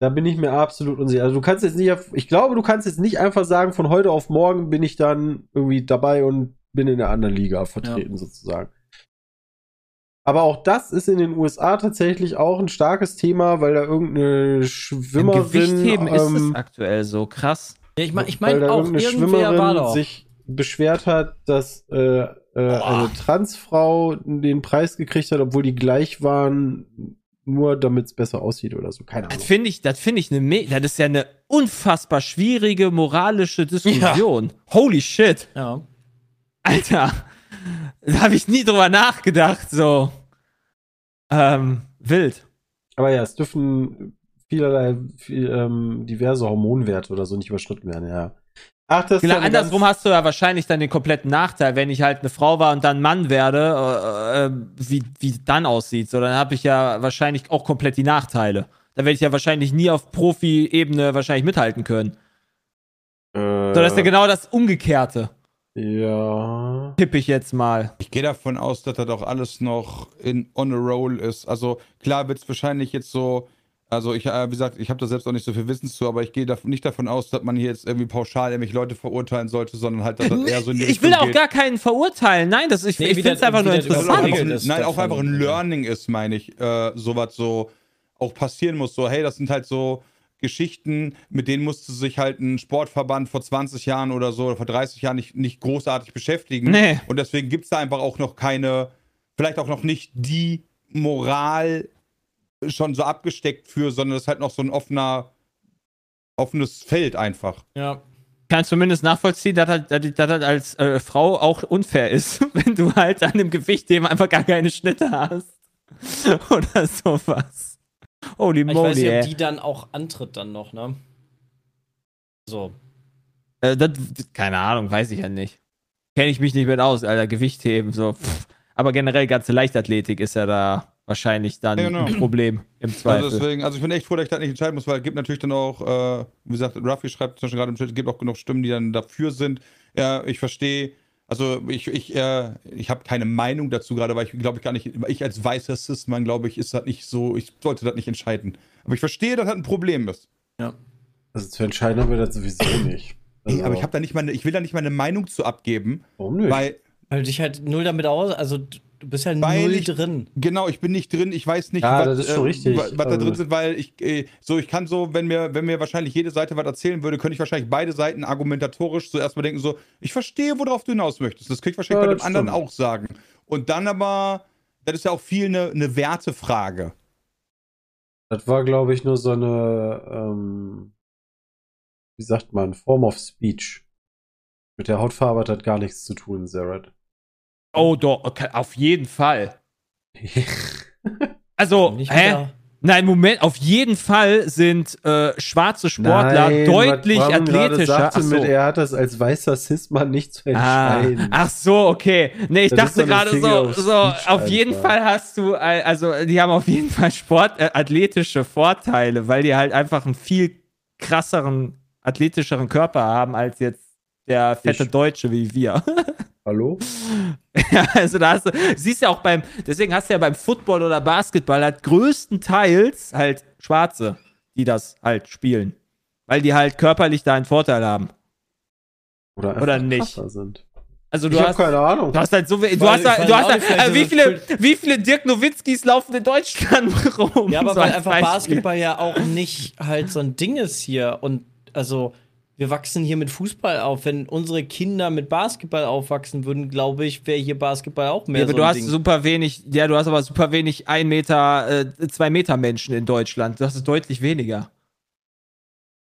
Da bin ich mir absolut unsicher. Also du kannst jetzt nicht, auf, ich glaube, du kannst jetzt nicht einfach sagen, von heute auf morgen bin ich dann irgendwie dabei und bin in der anderen Liga vertreten sozusagen. Aber auch das ist in den USA tatsächlich auch ein starkes Thema, weil da irgendeine im Schwimmerin, Gewichtheben ist es ähm, aktuell so krass. Ja, ich meine, ich weil mein da auch, irgendeine irgendwer war Schwimmerin doch. sich beschwert hat, dass äh, äh, eine Transfrau den Preis gekriegt hat, obwohl die gleich waren, nur damit es besser aussieht oder so. Keine Das Ahnung. finde ich, das finde ich eine, me- das ist ja eine unfassbar schwierige moralische Diskussion. Holy shit. Ja. Alter, da habe ich nie drüber nachgedacht, so. Ähm, wild. Aber ja, es dürfen vielerlei, viel, ähm, diverse Hormonwerte oder so nicht überschritten werden, ja. Ach, das ist Genau, andersrum hast du ja wahrscheinlich dann den kompletten Nachteil, wenn ich halt eine Frau war und dann Mann werde, äh, äh, wie wie es dann aussieht. So, dann habe ich ja wahrscheinlich auch komplett die Nachteile. Da werde ich ja wahrscheinlich nie auf Profi-Ebene wahrscheinlich mithalten können. Äh, So, das ist ja genau das Umgekehrte, ja. tippe ich jetzt mal. Ich gehe davon aus, dass das auch alles noch in on a roll ist. Also klar wird es wahrscheinlich jetzt so, also ich, äh, wie gesagt, ich habe da selbst auch nicht so viel Wissen zu, aber ich gehe da nicht davon aus, dass man hier jetzt irgendwie pauschal irgendwelche Leute verurteilen sollte, sondern halt, dass das eher so in die Ich will auch geht. gar keinen verurteilen. Nein, das, ich, Nee, ich finde es einfach nur auch interessant. ist nein, auch einfach ein Learning ist, meine ich, äh, sowas so auch passieren muss. So, hey, das sind halt so Geschichten, mit denen musste sich halt ein Sportverband vor 20 Jahren oder so oder vor 30 Jahren nicht, nicht großartig beschäftigen. Nee. Und deswegen gibt es da einfach auch noch keine, vielleicht auch noch nicht die Moral schon so abgesteckt für, sondern es ist halt noch so ein offener, offenes Feld einfach. Ja. kann zumindest nachvollziehen, dass das, dass das halt als äh, Frau auch unfair ist, wenn du halt an dem Gewichtheben einfach gar keine Schnitte hast. Oder sowas. Holy Ich weiß moly, nicht, ob die dann auch antritt dann noch, ne? So. Äh, das, keine Ahnung, weiß ich ja nicht. Kenne ich mich nicht mit aus, Alter. Gewichtheben, so. Pff. Aber generell ganze Leichtathletik ist ja da wahrscheinlich dann Ja, genau. ein Problem im Zweifel. Also deswegen, also ich bin echt froh, dass ich das nicht entscheiden muss, weil es gibt natürlich dann auch, äh, wie gesagt, Ruffy schreibt zum Beispiel gerade im Chat, es gibt auch genug Stimmen, die dann dafür sind. Ja, ich verstehe, also ich, ich, äh, ich habe keine Meinung dazu gerade, weil ich glaube ich gar nicht, ich als weißer Cis-Mann, glaube ich, ist das nicht so, ich sollte das nicht entscheiden. Aber ich verstehe, dass das ein Problem ist. Also zu entscheiden haben wir das sowieso nicht. Also, aber ich habe da nicht meine, ich will da nicht meine Meinung zu abgeben, warum nicht? weil, Weil du dich halt null damit aus, also du bist ja Weil null ich- drin. Genau, ich bin nicht drin, ich weiß nicht, Ja, was, das ist schon äh, richtig. wa- was da drin sind, weil ich äh, so, ich kann so, wenn mir, wenn mir wahrscheinlich jede Seite was erzählen würde, könnte ich wahrscheinlich beide Seiten argumentatorisch zuerst mal denken, so, ich verstehe, worauf du hinaus möchtest. Das krieg ich wahrscheinlich Ja, bei dem anderen auch sagen. Und dann aber, das ist ja auch viel eine, eine Wertefrage. Das war, glaube ich, nur so eine, ähm, wie sagt man, Form of Speech. Mit der Hautfarbe hat das gar nichts zu tun, Zerat. Oh, doch, okay, auf jeden Fall. Also, Nicht hä? wieder. Nein, Moment, auf jeden Fall sind äh, schwarze Sportler Nein, deutlich Bram athletischer. Sagte so. mit, er hat das als weißer Cis-Mann nicht zu Ah, entscheiden. ach so, okay. Nee, ich Das dachte gerade so, so auf jeden. Fall hast du, äh, also die haben auf jeden Fall Sport, äh, athletische Vorteile, weil die halt einfach einen viel krasseren, athletischeren Körper haben als jetzt der fette Ich. Deutsche wie wir. Hallo? Ja, also da hast du, siehst ja auch beim, deswegen hast du ja beim Football oder Basketball halt größtenteils halt Schwarze, die das halt spielen. Weil die halt körperlich da einen Vorteil haben. Oder, einfach Oder nicht. Sind. Also du Ich hast, keine Ahnung. du hast halt so, we- du hast, halt- du hast halt, äh, wie so viele, wie viele Dirk Nowitzkis laufen in Deutschland rum? Ja, aber So weil einfach Beispiel. Basketball ja auch nicht halt so ein Ding ist hier. Und also, wir wachsen hier mit Fußball auf. Wenn unsere Kinder mit Basketball aufwachsen würden, glaube ich, wäre hier Basketball auch mehr Ja, aber so du hast Ding. super wenig, ja, du hast aber super wenig ein Meter, äh, zwei Meter Menschen in Deutschland. Das ist deutlich weniger.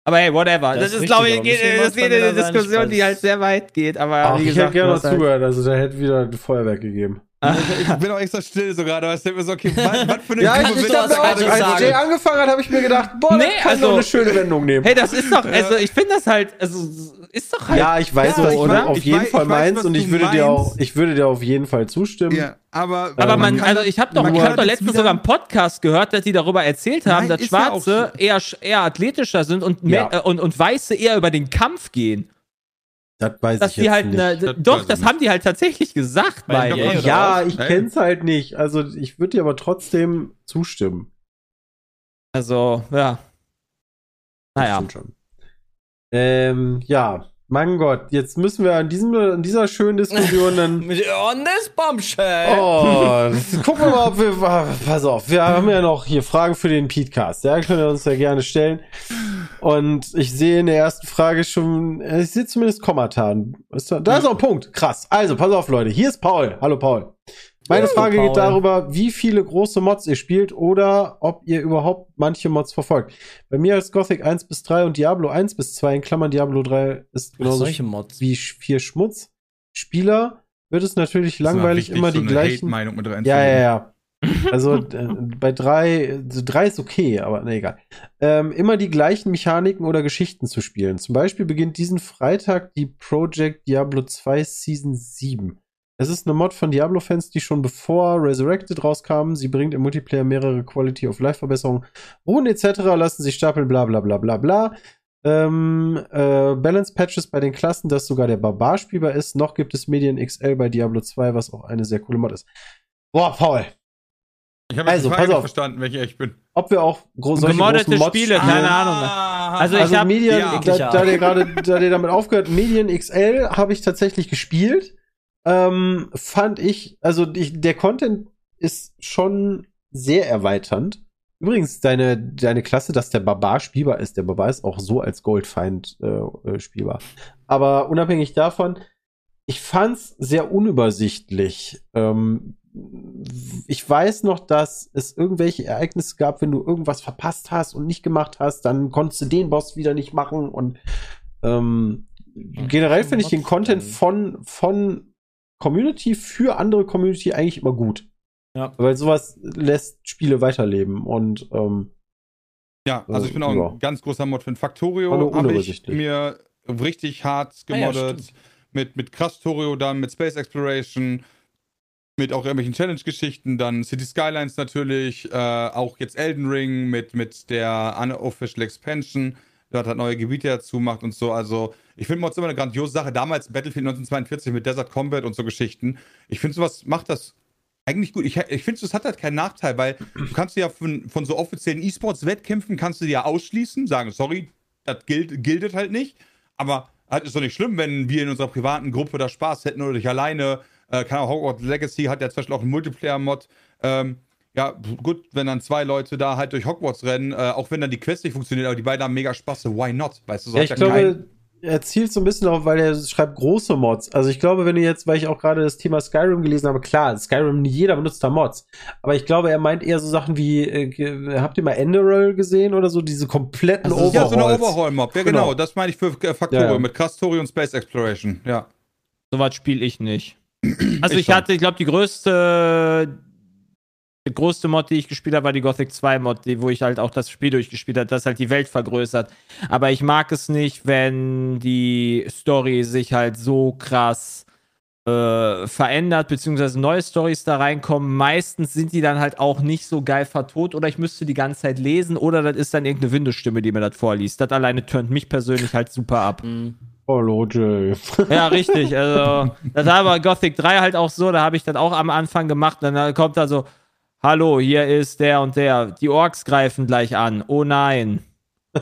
Aber hey, whatever. Das, Das ist glaube ich, geht, das wieder eine Diskussion, die halt sehr weit geht. Aber Ach, wie ich gesagt, hätte gerne noch halt- zugehört, also da hätte wieder ein Feuerwerk gegeben. Ich bin auch extra still so gerade, aber ich denke mir so, okay, was, was für eine Ja, Grube ich, ich wird hab das mir auch, gerade als. Jay angefangen hat, habe ich mir gedacht, boah, Nee, das kann also- doch eine schöne Wendung nehmen. Hey, das ist doch, also ich finde das halt, also ist doch halt. ja, ich weiß, Ja, was du auf ich jeden weiß- Fall ich weiß, meinst und ich würde dir meinst. auch, ich würde dir auf jeden Fall zustimmen. Ja, aber, aber Ähm, man, kann also ich habe doch, man ich hab doch letztens sogar einen Podcast gehört, dass die darüber erzählt haben, Nein, dass ist ja Schwarze eher, eher athletischer sind und, Ja. Me- äh, und, und Weiße eher über den Kampf gehen. Das weiß Dass ich die jetzt halt, nicht. ne, Das doch, das nicht. haben die halt tatsächlich gesagt, Bei ich. oder ja, ich kenn's halt nicht. Also ich würde dir aber trotzdem zustimmen. Also, ja. Naja. Schon. Ähm, ja, mein Gott, jetzt müssen wir an, diesem, an dieser schönen Diskussion dann. On this bombshell. Oh, gucken wir mal, ob wir. Pass auf, wir haben ja noch hier Fragen für den Podcast. Ja, könnt ihr uns ja gerne stellen. Und ich sehe in der ersten Frage schon, äh, ich sehe zumindest Kommatan. Ist da, ist auch ein Punkt. Krass. Also, pass auf, Leute. Hier ist Paul. Hallo, Paul. Meine Frage geht darüber, wie viele große Mods ihr spielt oder ob ihr überhaupt manche Mods verfolgt. Bei mir als Gothic 1 bis 3 und Diablo 1 bis 2 in Klammern Diablo 3 ist genauso solche Mods. wie vier Schmutz. Spieler wird es natürlich langweilig immer die gleichen. Meinung mit Ja, ja, ja. Also äh, bei drei, drei ist okay, aber ne, egal. Ähm, immer die gleichen Mechaniken oder Geschichten zu spielen. Zum Beispiel beginnt diesen Freitag die Project Diablo 2 Season 7. Es ist eine Mod von Diablo-Fans, die schon bevor Resurrected rauskam. Sie bringt im Multiplayer mehrere Quality of Life Verbesserungen. Ruhen etc. lassen sich stapeln, bla bla bla bla bla. Ähm, äh, Balance Patches bei den Klassen, dass sogar der Barbar spielbar ist. Noch gibt es Medien XL bei Diablo 2, was auch eine sehr coole Mod ist. Boah, Paul, Ich habe Also, die Frage pass nicht auf. verstanden, welche ich bin. ob wir auch solche Gemoddete großen Mods Spiele, spielen. keine Ahnung. Also, Also ich habe Medien, ja. da, da der gerade, da der damit aufgehört, Medien XL habe ich tatsächlich gespielt. Ähm, fand ich, also ich, der Content ist schon sehr erweiternd. Übrigens, deine, deine Klasse, dass der Barbar spielbar ist. Der Barbar ist auch so als Goldfeind äh, äh, spielbar. Aber unabhängig davon, ich fand's sehr unübersichtlich. Ähm, ich weiß noch, dass es irgendwelche Ereignisse gab, wenn du irgendwas verpasst hast und nicht gemacht hast, dann konntest du den Boss wieder nicht machen und ähm, generell finde ich den Content von, von Community für andere Community eigentlich immer gut. Ja. Weil sowas lässt Spiele weiterleben und ähm, Ja, also ich bin auch Ja. ein ganz großer Mod-Fan. Hallo, Factorio habe ich unübersichtlich. mir richtig hart Ah ja, gemoddet. mit, mit Krastorio, dann mit Space Exploration, mit auch irgendwelchen Challenge-Geschichten, dann City Skylines natürlich, äh, auch jetzt Elden Ring mit, mit der Unofficial Expansion, der hat neue Gebiete dazu macht und so. Also, ich finde Mods immer eine grandiose Sache. Damals Battlefield 1942 mit Desert Combat und so Geschichten. Ich finde, sowas macht das eigentlich gut. Ich, ich finde, das hat halt keinen Nachteil, weil du kannst ja von, von so offiziellen E-Sports-Wettkämpfen kannst du ja ausschließen, sagen, sorry, das gilt, giltet halt nicht. Aber halt ist doch nicht schlimm, wenn wir in unserer privaten Gruppe da Spaß hätten oder dich alleine Äh, keine Ahnung, Hogwarts Legacy hat ja zum Beispiel auch einen Multiplayer-Mod. Ähm, ja, gut, wenn dann zwei Leute da halt durch Hogwarts rennen, äh, auch wenn dann die Quest nicht funktioniert, aber die beiden haben mega Spaß, so why not? Weißt du, so Ja, ich ja glaube, er zielt so ein bisschen auf, weil er schreibt große Mods. Also ich glaube, wenn du jetzt, weil ich auch gerade das Thema Skyrim gelesen habe, klar, Skyrim, nicht jeder benutzt da Mods. Aber ich glaube, er meint eher so Sachen wie, äh, habt ihr mal Enderal gesehen oder so, diese kompletten Also, Ja, so eine Overhauls. Overhaul-Mob. Ja, genau. Genau. Das meine ich für äh, Faktoren Ja, ja. mit Story und Space Exploration. Ja. Sowas spiele ich nicht. Also Ich ich, hatte, ich glaube, die größte, die größte Mod, die ich gespielt habe, war die Gothic 2 Mod, die, wo ich halt auch das Spiel durchgespielt habe, das halt die Welt vergrößert. Aber ich mag es nicht, wenn die Story sich halt so krass äh, verändert, beziehungsweise neue Stories da reinkommen. Meistens sind die dann halt auch nicht so geil vertont oder ich müsste die ganze Zeit lesen oder das ist dann irgendeine Windows-Stimme, die mir das vorliest. Das alleine turnt mich persönlich halt super ab. Mhm. Hallo, Jay. Ja, richtig. Also, das war bei Gothic 3 halt auch so, da habe ich das auch am Anfang gemacht. Und dann kommt da so: Hallo, hier ist der und der. Die Orks greifen gleich an. Oh nein.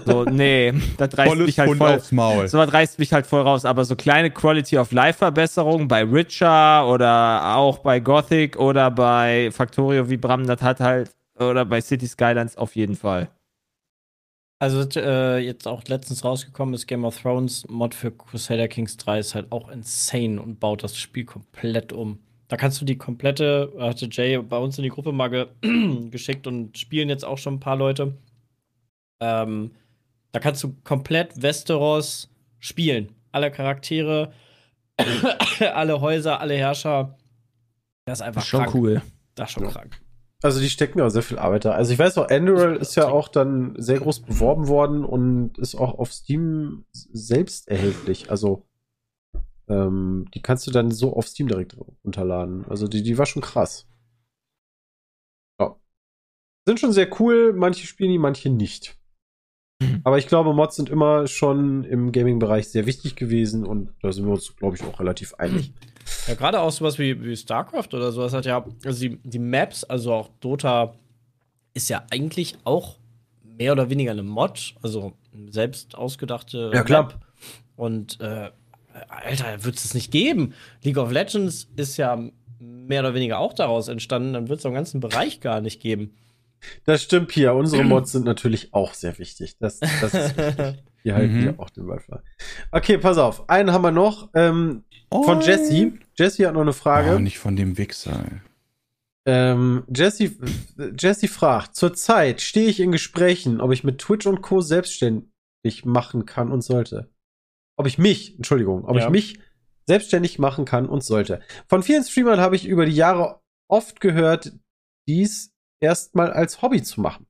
So, nee, das reißt Volles mich halt Pfund voll. aufs Maul. So was reißt mich halt voll raus. Aber so kleine Quality of Life Verbesserungen bei Richer oder auch bei Gothic oder bei Factorio wie Bram das hat halt, oder bei City Skylines auf jeden Fall. Also äh, jetzt auch letztens rausgekommen ist Game of Thrones Mod für Crusader Kings 3 ist halt auch insane und baut das Spiel komplett um. Da kannst du die komplette, hatte Jay bei uns in die Gruppe mal ge geschickt und spielen jetzt auch schon ein paar Leute. Ähm, da kannst du komplett Westeros spielen. Alle Charaktere, alle Häuser, alle Herrscher. Das ist einfach Schon krank. cool. Das ist schon Ja. krank. Also die stecken ja auch sehr viel Arbeit da. Also ich weiß auch, Enderal ist ja auch dann sehr groß beworben worden und ist auch auf Steam selbst erhältlich. Also ähm, die kannst du dann so auf Steam direkt runterladen. Also die, die war schon krass. Ja. Sind schon sehr cool, manche spielen die, manche nicht. Mhm. Aber ich glaube, Mods sind immer schon im Gaming-Bereich sehr wichtig gewesen und da sind wir uns, glaube ich, auch relativ einig. Ja, gerade auch sowas wie, wie StarCraft oder sowas hat ja, also die, die Maps, also auch Dota, ist ja eigentlich auch mehr oder weniger eine Mod, also selbst ausgedachte Ja, klar. Map. Und äh, Alter, wird es nicht geben. League of Legends ist ja mehr oder weniger auch daraus entstanden, dann wird es im ganzen Bereich gar nicht geben. Das stimmt, Pia. Unsere Mods sind natürlich auch sehr wichtig. Das, das ist wichtig. Wir halten Mhm. hier auch den frei. Okay, pass auf. Einen haben wir noch. Ähm, von Jesse. Jesse hat noch eine Frage. Oh, nicht von dem Wichser. Ähm, Jesse, Jesse fragt: Zurzeit stehe ich in Gesprächen, ob ich mit Twitch und Co. selbstständig machen kann und sollte. Ob ich mich, Entschuldigung, ob Ja. ich mich selbstständig machen kann und sollte. Von vielen Streamern habe ich über die Jahre oft gehört, dies erstmal als Hobby zu machen.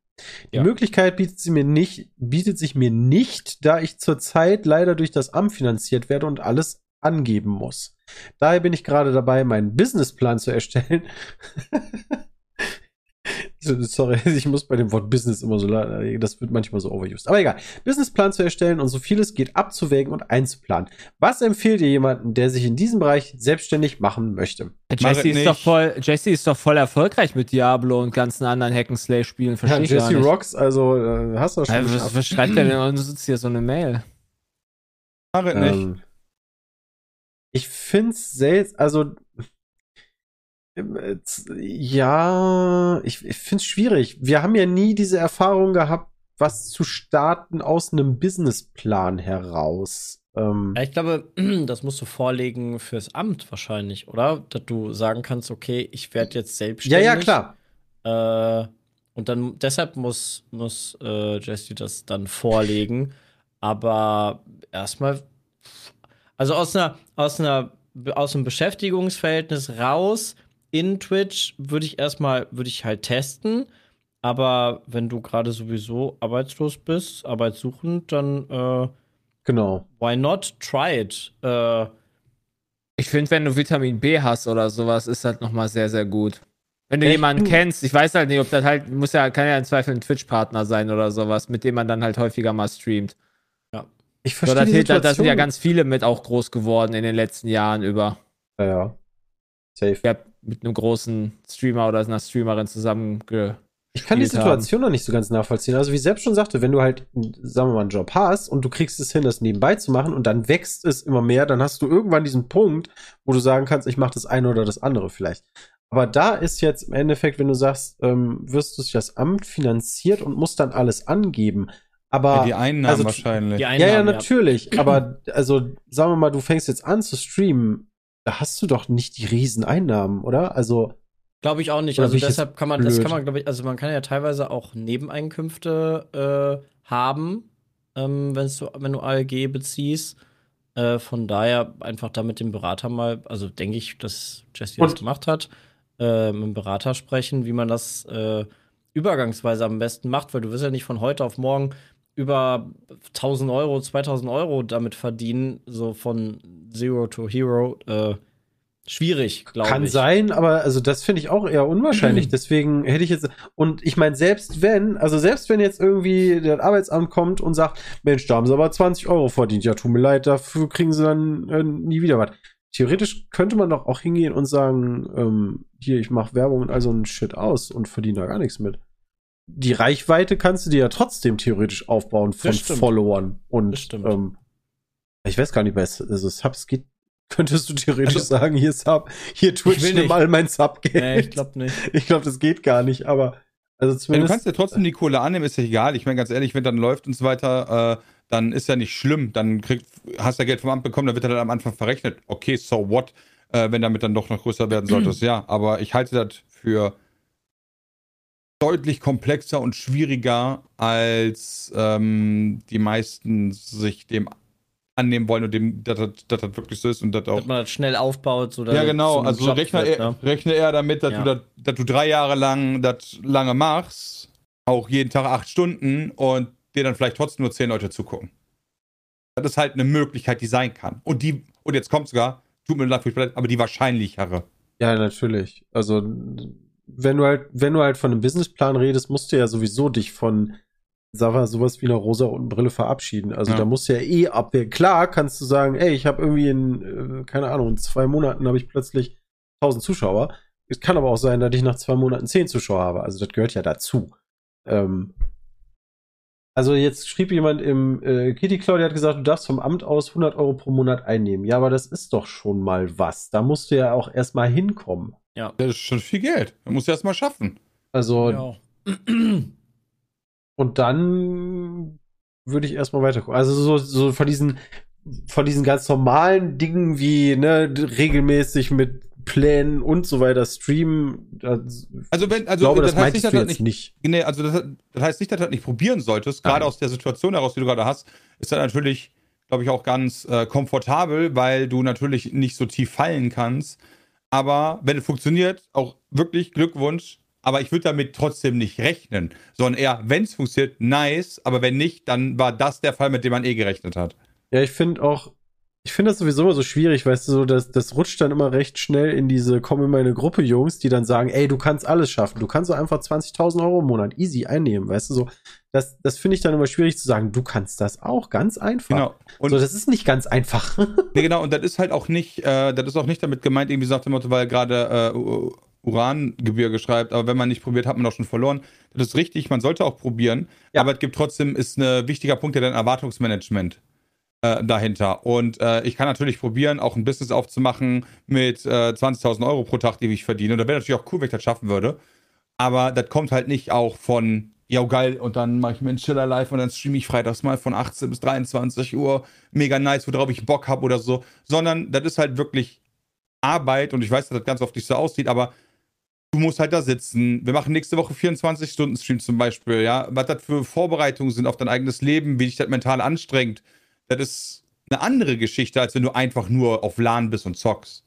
Die Ja. Möglichkeit bietet, sie mir nicht, bietet sich mir nicht, da ich zurzeit leider durch das Amt finanziert werde und alles angeben muss. Daher bin ich gerade dabei, meinen Businessplan zu erstellen. Sorry, ich muss bei dem Wort Business immer so, das wird manchmal so overused. Aber egal. Businessplan zu erstellen und so vieles geht abzuwägen und einzuplanen. Was empfiehlt ihr jemanden, der sich in diesem Bereich selbstständig machen möchte? Jesse es ist, doch voll, Jesse ist doch voll erfolgreich mit Diablo und ganzen anderen Hack'n'Slay-Spielen. Ja, Jesse nicht. Rocks, also äh, hast du schon. Äh, was, was schreibt der denn uns sitzt hier so eine Mail? Mach es nicht. Ich find's seltsam, also ähm, äh, ja, ich, ich find's schwierig. Wir haben ja nie diese Erfahrung gehabt, was zu starten aus einem Businessplan heraus. Ähm, Ja, ich glaube, das musst du vorlegen fürs Amt wahrscheinlich, oder? Dass du sagen kannst, okay, ich werde jetzt ja, selbstständig. ja, klar. Äh, und dann deshalb muss, muss äh, Jesse das dann vorlegen. Aber erstmal, also aus einer, aus einer, aus einem Beschäftigungsverhältnis raus in Twitch würde ich erstmal, würde ich halt testen. Aber wenn du gerade sowieso arbeitslos bist, arbeitssuchend, dann äh, Genau. why not try it? Äh, Ich finde, wenn du Vitamin B hast oder sowas, ist das nochmal sehr, sehr gut. Wenn du jemanden bin- kennst, ich weiß halt nicht, ob das halt, muss ja, kann ja im Zweifel ein Twitch-Partner sein oder sowas, mit dem man dann halt häufiger mal streamt. Ich So, verstehe da, die da, Situation. da sind ja ganz viele mit auch groß geworden in den letzten Jahren über. ja, ja. Safe. Ich habe mit einem großen Streamer oder einer Streamerin zusammen Ich kann die Situation noch nicht so ganz nachvollziehen. Also wie ich selbst schon sagte, wenn du halt, sagen wir mal, einen Job hast und du kriegst es hin, das nebenbei zu machen und dann wächst es immer mehr, dann hast du irgendwann diesen Punkt, wo du sagen kannst, ich mache das eine oder das andere vielleicht. Aber da ist jetzt im Endeffekt, wenn du sagst, ähm, wirst du durch das Amt finanziert und musst dann alles angeben. Aber Ja, die Einnahmen also- wahrscheinlich. Die ja, ja, Einnahmen, natürlich. Aber also, sagen wir mal, du fängst jetzt an zu streamen, da hast du doch nicht die riesen Einnahmen, oder? Also, Glaube ich auch nicht. Also deshalb kann man, das blöd? kann man, glaube ich, also man kann ja teilweise auch Nebeneinkünfte äh, haben, ähm, wenn's du, wenn du ALG beziehst. Äh, von daher einfach da mit dem Berater mal, also denke ich, dass Jesse das gemacht hat, äh, mit dem Berater sprechen, wie man das äh, übergangsweise am besten macht, weil du wirst ja nicht von heute auf morgen über 1000 Euro, 2000 Euro damit verdienen, so von Zero to Hero. Äh, schwierig, glaube ich. Kann sein, aber also das finde ich auch eher unwahrscheinlich. Deswegen hätte ich jetzt und ich meine selbst wenn, also selbst wenn jetzt irgendwie das Arbeitsamt kommt und sagt, Mensch, da haben sie aber 20 Euro verdient, ja tut mir leid, dafür kriegen sie dann äh, nie wieder was. Theoretisch könnte man doch auch hingehen und sagen, ähm, hier ich mache Werbung und all so ein Shit aus und verdiene da gar nichts mit. Die Reichweite kannst du dir ja trotzdem theoretisch aufbauen von. Followern und ähm, ich weiß gar nicht, bei also Subs geht könntest du theoretisch Also- sagen, hier Sub, hier Twitch, nimm mal mein Subgeld. Nee, ich glaube nicht. Ich glaube, das geht gar nicht, aber also Ja, du zumindest. kannst ja trotzdem die Kohle annehmen, ist ja egal. Ich meine, ganz ehrlich, wenn dann läuft und so weiter, äh, dann ist ja nicht schlimm. Dann krieg, hast du ja Geld vom Amt bekommen, dann wird er dann am Anfang verrechnet. Okay, so what? Äh, wenn damit dann doch noch größer werden solltest, ja. Aber ich halte das für deutlich komplexer und schwieriger, als ähm, die meisten sich dem annehmen wollen und dem, dass das wirklich so ist und das auch Dass man das schnell aufbaut. So, ja, genau. Also rechne, wird, eher, ne? rechne eher damit, dass, Ja. du, das, dass du drei Jahre lang das lange machst, auch jeden Tag acht Stunden und dir dann vielleicht trotzdem nur zehn Leute zugucken. Das ist halt eine Möglichkeit, die sein kann. Und die, und jetzt kommt sogar, tut mir leid, aber die wahrscheinlichere. Ja, natürlich. Also, wenn du halt, wenn du halt von einem Businessplan redest, musst du ja sowieso dich von, sag mal, sowas wie einer rosa und Brille verabschieden. Also Ja. da musst du ja eh abwehren. Klar kannst du sagen, ey, ich habe irgendwie in, äh, keine Ahnung, in zwei Monaten habe ich plötzlich 1000 Zuschauer. Es kann aber auch sein, dass ich nach zwei Monaten 10 Zuschauer habe. Also das gehört ja dazu. Ähm, also jetzt schrieb jemand im äh, Kitty Cloud, der hat gesagt, du darfst vom Amt aus 100 Euro pro Monat einnehmen. Ja, aber das ist doch schon mal was. Da musst du ja auch erstmal hinkommen. Das ist schon viel Geld. Man muss ja erst mal schaffen. Also, Ja. und dann würde ich erstmal weiter gucken. Also so, so von diesen, von diesen ganz normalen Dingen wie, ne, regelmäßig mit Plänen und so weiter streamen. Das, Also wenn, also glaube, das, das, heißt nicht, dass du das nicht, nicht. nee, also das, das heißt nicht, dass du das nicht probieren solltest. Gerade Nein. aus der Situation heraus, die du gerade hast, ist das natürlich, glaube ich, auch ganz äh, komfortabel, weil du natürlich nicht so tief fallen kannst. Aber wenn es funktioniert, auch wirklich Glückwunsch. Aber ich würde damit trotzdem nicht rechnen, sondern eher, wenn es funktioniert, nice. Aber wenn nicht, dann war das der Fall, mit dem man eh gerechnet hat. Ja, ich finde auch, ich finde das sowieso immer so schwierig, weißt du, so, das, das rutscht dann immer recht schnell in diese, komm in meine Gruppe, Jungs, die dann sagen, ey, du kannst alles schaffen, du kannst so einfach 20.000 Euro im Monat easy einnehmen, weißt du, so. Das, das finde ich dann immer schwierig zu sagen, du kannst das auch, ganz einfach. Genau. Und so, das ist nicht ganz einfach. Nee, genau, und das ist halt auch nicht, äh, das ist auch nicht damit gemeint, irgendwie so nach dem Motto, weil gerade äh, Urangebirge schreibt, aber wenn man nicht probiert, hat man auch schon verloren. Das ist richtig, man sollte auch probieren, Ja. aber es gibt trotzdem, ist ein wichtiger Punkt ja dein Erwartungsmanagement äh, dahinter. Und äh, ich kann natürlich probieren, auch ein Business aufzumachen mit äh, 20.000 Euro pro Tag, die ich verdiene. Und da wäre natürlich auch cool, wenn ich das schaffen würde. Aber das kommt halt nicht auch von, ja geil, und dann mache ich mir einen Chiller live und dann streame ich freitags mal von 18 bis 23 Uhr. Mega nice, worauf ich Bock habe oder so. Sondern das ist halt wirklich Arbeit und ich weiß, dass das ganz oft nicht so aussieht, aber du musst halt da sitzen. Wir machen nächste Woche 24-Stunden-Stream zum Beispiel, ja. Was das für Vorbereitungen sind auf dein eigenes Leben, wie dich das mental anstrengt. Das ist eine andere Geschichte, als wenn du einfach nur auf LAN bist und zockst.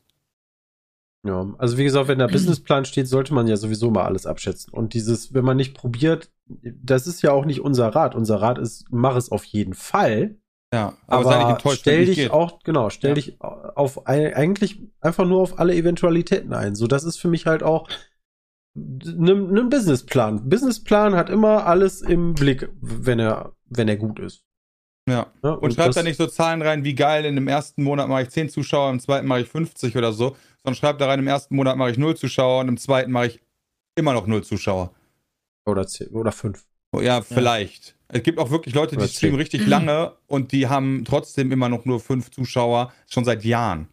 Ja, also wie gesagt, wenn der Businessplan steht, sollte man ja sowieso mal alles abschätzen. Und dieses, wenn man nicht probiert, das ist ja auch nicht unser Rat. Unser Rat ist, mach es auf jeden Fall. Ja, Aber, sei nicht enttäuscht, stell dich geht. auch, genau, stell Ja. dich auf eigentlich einfach nur auf alle Eventualitäten ein. So, das ist für mich halt auch ein ne Businessplan. Businessplan hat immer alles im Blick, wenn er, wenn er gut ist. Ja. Ne? Und, schreib das- da nicht so Zahlen rein, wie geil, in dem ersten Monat mache ich 10 Zuschauer, im zweiten mache ich 50 oder so, sondern schreib da rein, im ersten Monat mache ich 0 Zuschauer und im zweiten mache ich immer noch 0 Zuschauer. Oder zehn, oder fünf. Oh, Ja, vielleicht. Es gibt auch wirklich Leute, die Oder streamen zehn. richtig lange und die haben trotzdem immer noch nur fünf Zuschauer, schon seit Jahren.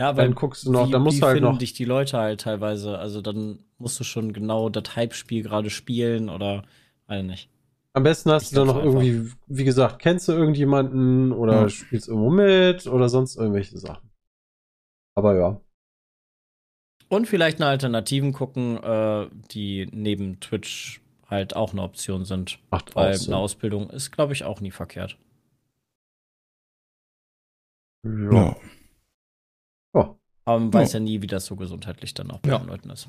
Ja, weil Dann guckst du noch, wie, dann musst du halt finden noch. dich die Leute halt teilweise. Also dann musst du schon genau das Hype-Spiel gerade spielen oder weiß nicht. Am besten hast Ich du dann noch einfach. irgendwie, wie gesagt, kennst du irgendjemanden oder Ja. spielst irgendwo mit oder sonst irgendwelche Sachen. Aber ja. Und vielleicht eine Alternativen gucken, äh, die neben Twitch halt auch eine Option sind. Macht auch Weil Sinn. eine Ausbildung ist, glaube ich, auch nie verkehrt. Ja. Oh, Aber man weiß ja nie, wie das so gesundheitlich dann auch bei Ja. den Leuten ist.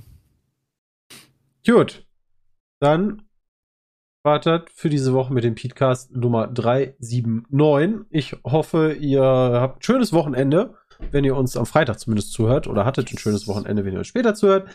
gut. Dann wartet für diese Woche mit dem Podcast Nummer 379. Ich hoffe, ihr habt ein schönes Wochenende, wenn ihr uns am Freitag zumindest zuhört oder hattet ein schönes Wochenende, wenn ihr uns später zuhört.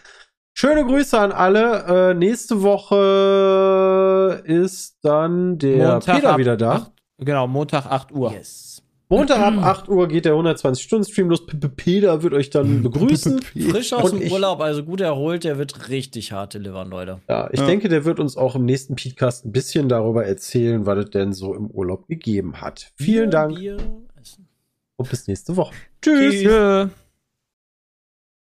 Schöne Grüße an alle. Äh, nächste Woche ist dann der Peter ab wieder da. acht- genau, Montag 8 Uhr. Yes. Montag ab 8 Uhr geht der 120-Stunden-Stream los. Peter wird euch dann begrüßen. Frisch aus dem Urlaub, also gut erholt, der wird richtig hart delivern, Leute. Ja, ich Ja. denke, der wird uns auch im nächsten Podcast ein bisschen darüber erzählen, was es denn so im Urlaub gegeben hat. Vielen Bier, Dank Bier, und bis nächste Woche. Tschüss. Tschüss.